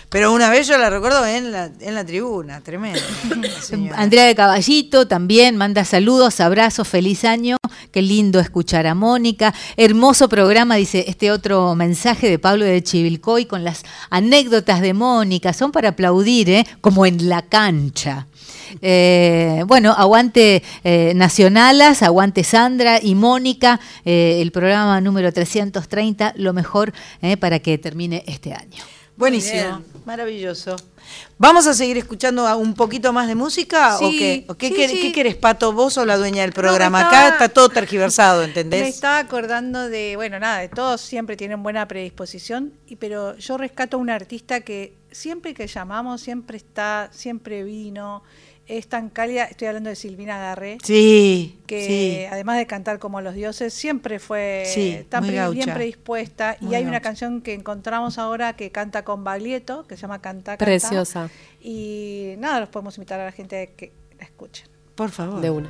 Pero una vez yo la recuerdo en la, en la tribuna, tremendo. Andrea de Caballito también manda saludos, abrazos, feliz año. Qué lindo escuchar a Mónica. Hermoso programa, dice este otro mensaje de Pablo de Chivilcoy con las anécdotas de Mónica. Son para aplaudir, ¿eh? como en la cancha. Eh, bueno, aguante eh, Nacionalas, aguante Sandra y Mónica, eh, el programa número 330, lo mejor eh, para que termine este año. Buenísimo, maravilloso. ¿Vamos a seguir escuchando un poquito más de música o qué? ¿O qué, sí, quer- sí. qué querés, Pato? ¿Vos o la dueña del programa? estaba- Acá está todo tergiversado, Me ¿entendés? estaba acordando de, bueno, nada, de todos siempre tienen buena predisposición, y, pero yo rescato a un artista que siempre que llamamos, siempre está, siempre vino, es tan cálida, estoy hablando de Silvina Garré, Sí, que sí. además de cantar como los dioses, siempre fue Sí, tan pre- bien predispuesta, Muy y hay una canción que encontramos ahora que canta con Baglietto, que se llama Canta, Canta. Preciosa. Y nada, los podemos invitar a la gente a que la escuchen. Por favor. De una.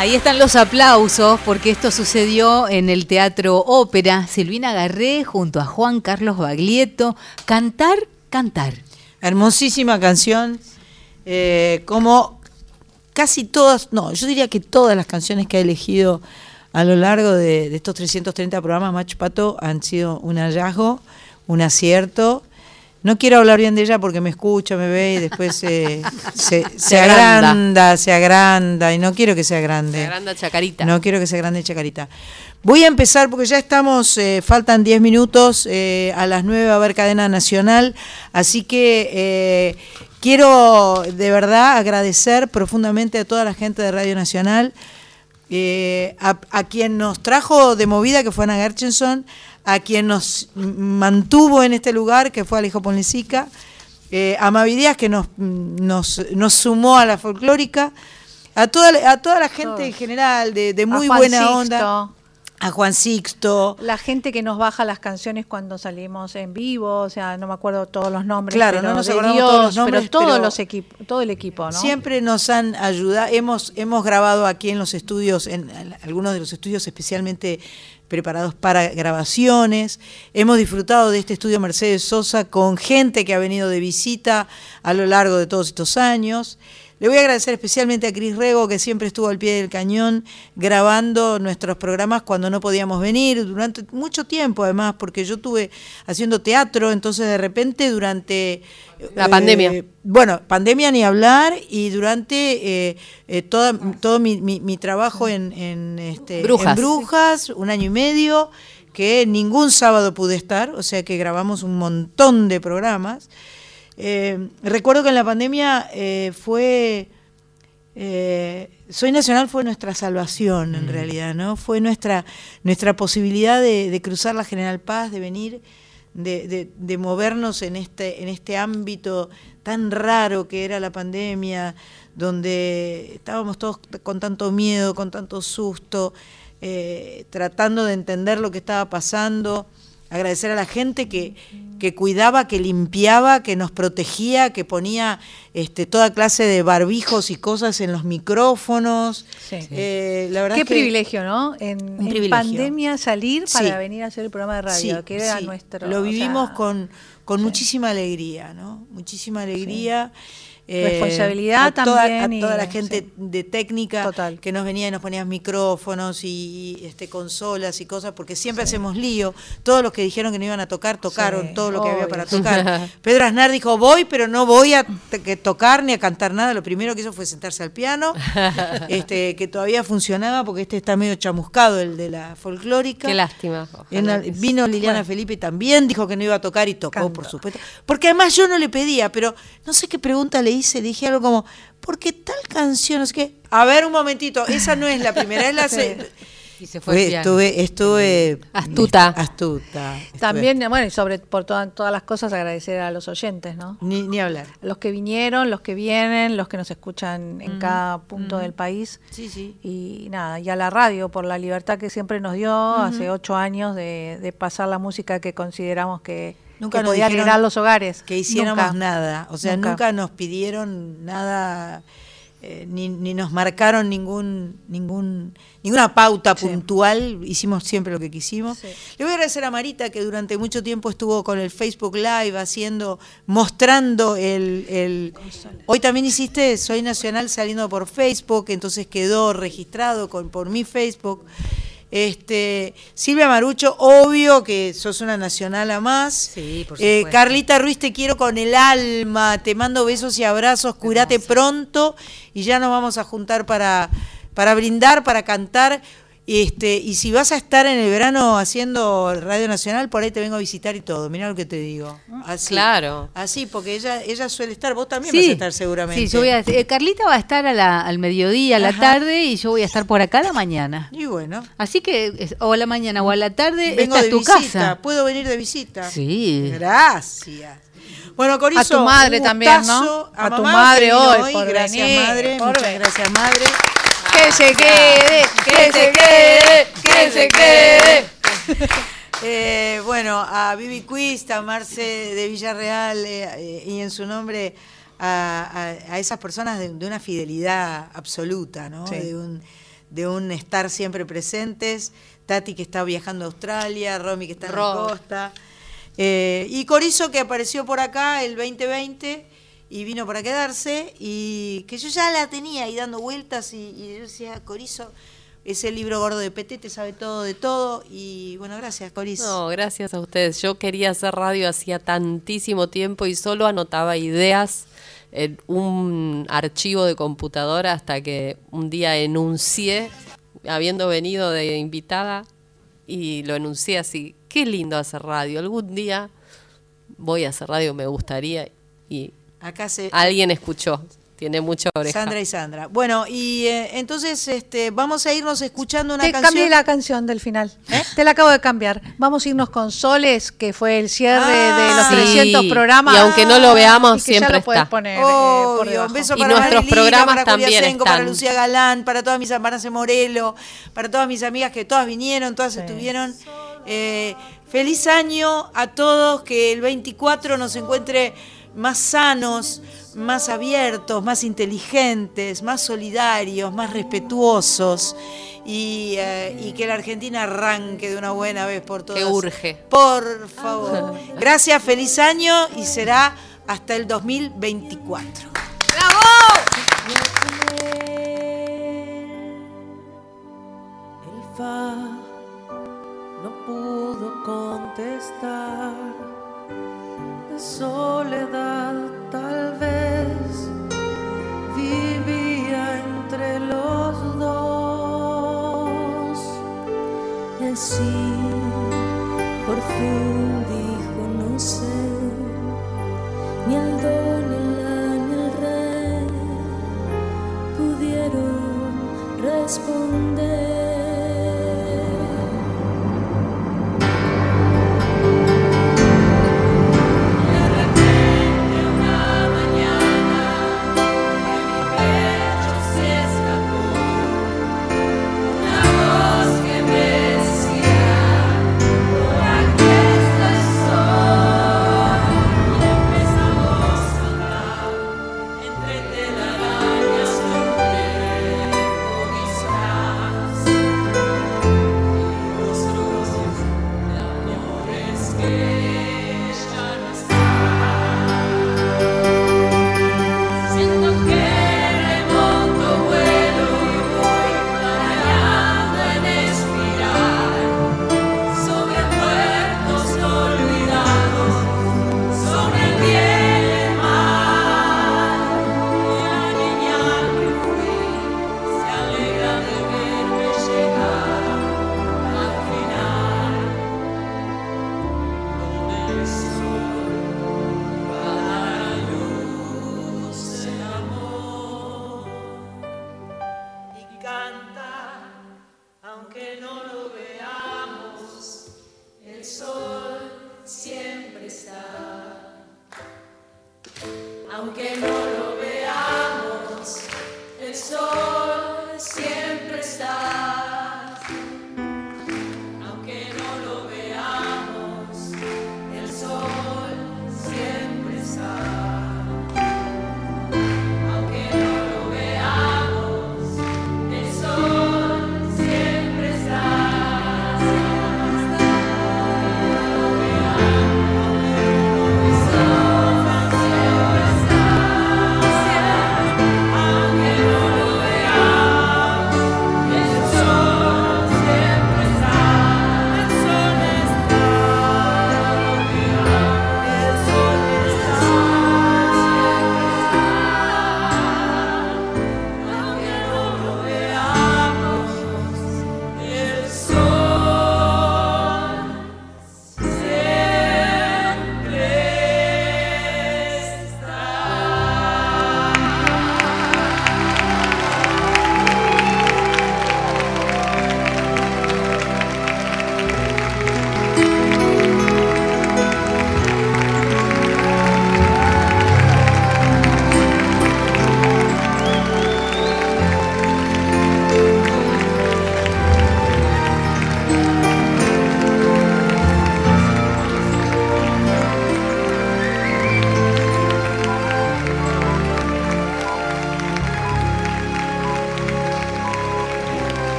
Ahí están los aplausos porque esto sucedió en el Teatro Ópera. Silvina Garré junto a Juan Carlos Baglietto. Cantar, cantar. Hermosísima canción. eh, como casi todas, no, yo diría que todas las canciones que ha elegido a lo largo de, estos 330 programas Macho Pato han sido un hallazgo, un acierto. No quiero hablar bien de ella porque me escucha, me ve y después eh, se, se, Se agranda. agranda, se agranda y no quiero que sea grande. Se agranda Chacarita. No quiero que sea grande Chacarita. Voy a empezar porque ya estamos, eh, faltan 10 minutos, eh, a las 9 va a haber cadena nacional, así que eh, quiero de verdad agradecer profundamente a toda la gente de Radio Nacional, eh, a, a quien nos trajo de movida, que fue Ana Gerchenson, a quien nos mantuvo en este lugar, que fue Alejo Ponlecica, eh, a Mavi Díaz, que nos, nos, nos sumó a la folclórica, a toda, la- a toda la gente en general, de, de muy buena onda. A Juan Sixto. La gente que nos baja las canciones cuando salimos en vivo, o sea, no me acuerdo todos los nombres. Claro, pero no nos acordamos Dios, todos los nombres, pero todos pero los equipos, todo el equipo, ¿no? Siempre nos han ayudado, hemos, hemos grabado aquí en los estudios, en al- algunos de los estudios especialmente preparados para grabaciones. Hemos disfrutado de este estudio Mercedes Sosa con gente que ha venido de visita a lo largo de todos estos años. Le voy a agradecer especialmente a Cris Rego, que siempre estuvo al pie del cañón grabando nuestros programas cuando no podíamos venir, durante mucho tiempo además, porque yo estuve haciendo teatro, entonces de repente durante... La pandemia. Bueno, pandemia ni hablar, y durante eh, eh, toda, todo mi, mi- mi trabajo en, en, este, Brujas. en Brujas, un año y medio, que ningún sábado pude estar, o sea que grabamos un montón de programas. Eh, recuerdo que en la pandemia eh, fue eh, Soy Nacional fue nuestra salvación, en realidad, ¿no? Fue nuestra, nuestra posibilidad de, de cruzar la General Paz, de venir, de, de- de movernos en este, en este ámbito tan raro que era la pandemia, donde estábamos todos con tanto miedo, con tanto susto, eh, tratando de entender lo que estaba pasando. Agradecer a la gente que, que cuidaba, que limpiaba, que nos protegía, que ponía este, toda clase de barbijos y cosas en los micrófonos. Eh, la verdad Qué es que- privilegio, ¿no? En, en privilegio. pandemia salir Sí. para venir a hacer el programa de radio, Sí, que era sí. nuestro. Lo o vivimos sea, con, con muchísima alegría, ¿no? Muchísima alegría. Eh, Responsabilidad a toda, también A y- toda la gente de técnica que nos venía y nos ponía micrófonos y, y, este, consolas y cosas, porque siempre hacemos lío. Todos los que dijeron que no iban a tocar, tocaron Sí, todo lo que había para tocar. Pedro Aznar dijo, voy, pero no voy a tocar ni a cantar nada. Lo primero que hizo fue sentarse al piano, este, que todavía funcionaba, porque este está medio chamuscado, el de la folclórica. Qué lástima. Ojalá vino Liliana Felipe también, dijo que no iba a tocar y tocó, por supuesto. Porque además yo no le pedía, pero no sé qué pregunta le hice, le dije algo como, ¿por qué tal canción? Es que, a ver un momentito, esa no es la primera, es la se- Y se fue estuve, estuve astuta. Astuta. estuve- También, bueno, y sobre por todas todas las cosas agradecer a los oyentes, ¿no? Ni, ni hablar. Los que vinieron, los que vienen, los que nos escuchan en Mm, cada punto mm. del país. Sí, sí. Y nada, y a la radio por la libertad que siempre nos dio hace ocho años de, de pasar la música que consideramos que, Nunca que nos podía alegrar los hogares. Que hiciéramos Nunca. nada. O sea, Nunca. nunca, nos pidieron nada, eh, ni, ni nos marcaron ningún, ningún, ninguna pauta puntual. Hicimos siempre lo que quisimos. Le voy a agradecer a Marita que durante mucho tiempo estuvo con el Facebook Live haciendo, mostrando el, el- hoy también hiciste Soy Nacional saliendo por Facebook, entonces quedó registrado con, por mi Facebook. Este, Silvia Marucho, obvio que sos una nacional a más. Sí, por Eh, supuesto. Carlita Ruiz, te quiero con el alma, te mando besos y abrazos, curate pronto y ya nos vamos a juntar para, para brindar, para cantar. Este, y si vas a estar en el verano haciendo Radio Nacional, por ahí te vengo a visitar y todo. Mira lo que te digo. Así. Claro. Así, porque ella, ella suele estar, vos también Sí, vas a estar seguramente. Sí, yo voy a, eh, Carlita va a estar a la- al mediodía, a la Ajá. tarde, y yo voy a estar por acá a la mañana. Y bueno. Así que, es- o a la mañana o a la tarde, Vengo esta de es tu visita, casa. puedo venir de visita. Sí. Gracias. Bueno, Corizo, A tu madre un también, ¿no? A tu madre hoy por gracias venir, madre, por muchas gracias madre. Que se quede, que se quede, que se quede. Eh, bueno, a Vivi Cuista, a Marce de Villarreal eh, eh, y en su nombre a, a- a esas personas de, de una fidelidad absoluta, ¿no? Sí. De, un, de un estar siempre presentes. Tati que está viajando a Australia, Romy que está en la costa. Eh, y Corizo que apareció por acá el 2020 y vino para quedarse y que yo ya la tenía ahí dando vueltas y, yo decía, Corizo, ese libro gordo de Petete sabe todo de todo y bueno, gracias Corizo. No, gracias a ustedes. Yo quería hacer radio hacía tantísimo tiempo y solo anotaba ideas en un archivo de computadora hasta que un día enuncié, habiendo venido de invitada, y lo enuncié así. Qué lindo hacer radio. Algún día voy a hacer radio, me gustaría. Y Acá se alguien escuchó. Tiene mucha oreja. Sandra y Sandra. Bueno, y eh, entonces este vamos a irnos escuchando una Te canción. cambié la canción del final. Te la acabo de cambiar. Vamos a irnos con Soles, que fue el cierre de los Sí, 300 programas. y aunque no lo veamos, Y que ya siempre está. poner, eh, Obvio, por debajo. un beso Y para nuestros Marilina, programas para también Julia Senco, para están. Lucía Galán, para todas mis hermanas de Morelo, para todas mis amigas que todas vinieron, todas estuvieron. Eh, feliz año a todos, que el 24 nos encuentre más sanos, más abiertos, más inteligentes, más solidarios, más respetuosos y, eh, y que la Argentina arranque de una buena vez por todas. Que urge. Por favor. Gracias, feliz año y será hasta el 2024. El fa no pudo contestar. Soledad tal vez vivía entre los dos. Y así, por fin dijo no sé, ni el do, ni el la, ni el re pudieron responder.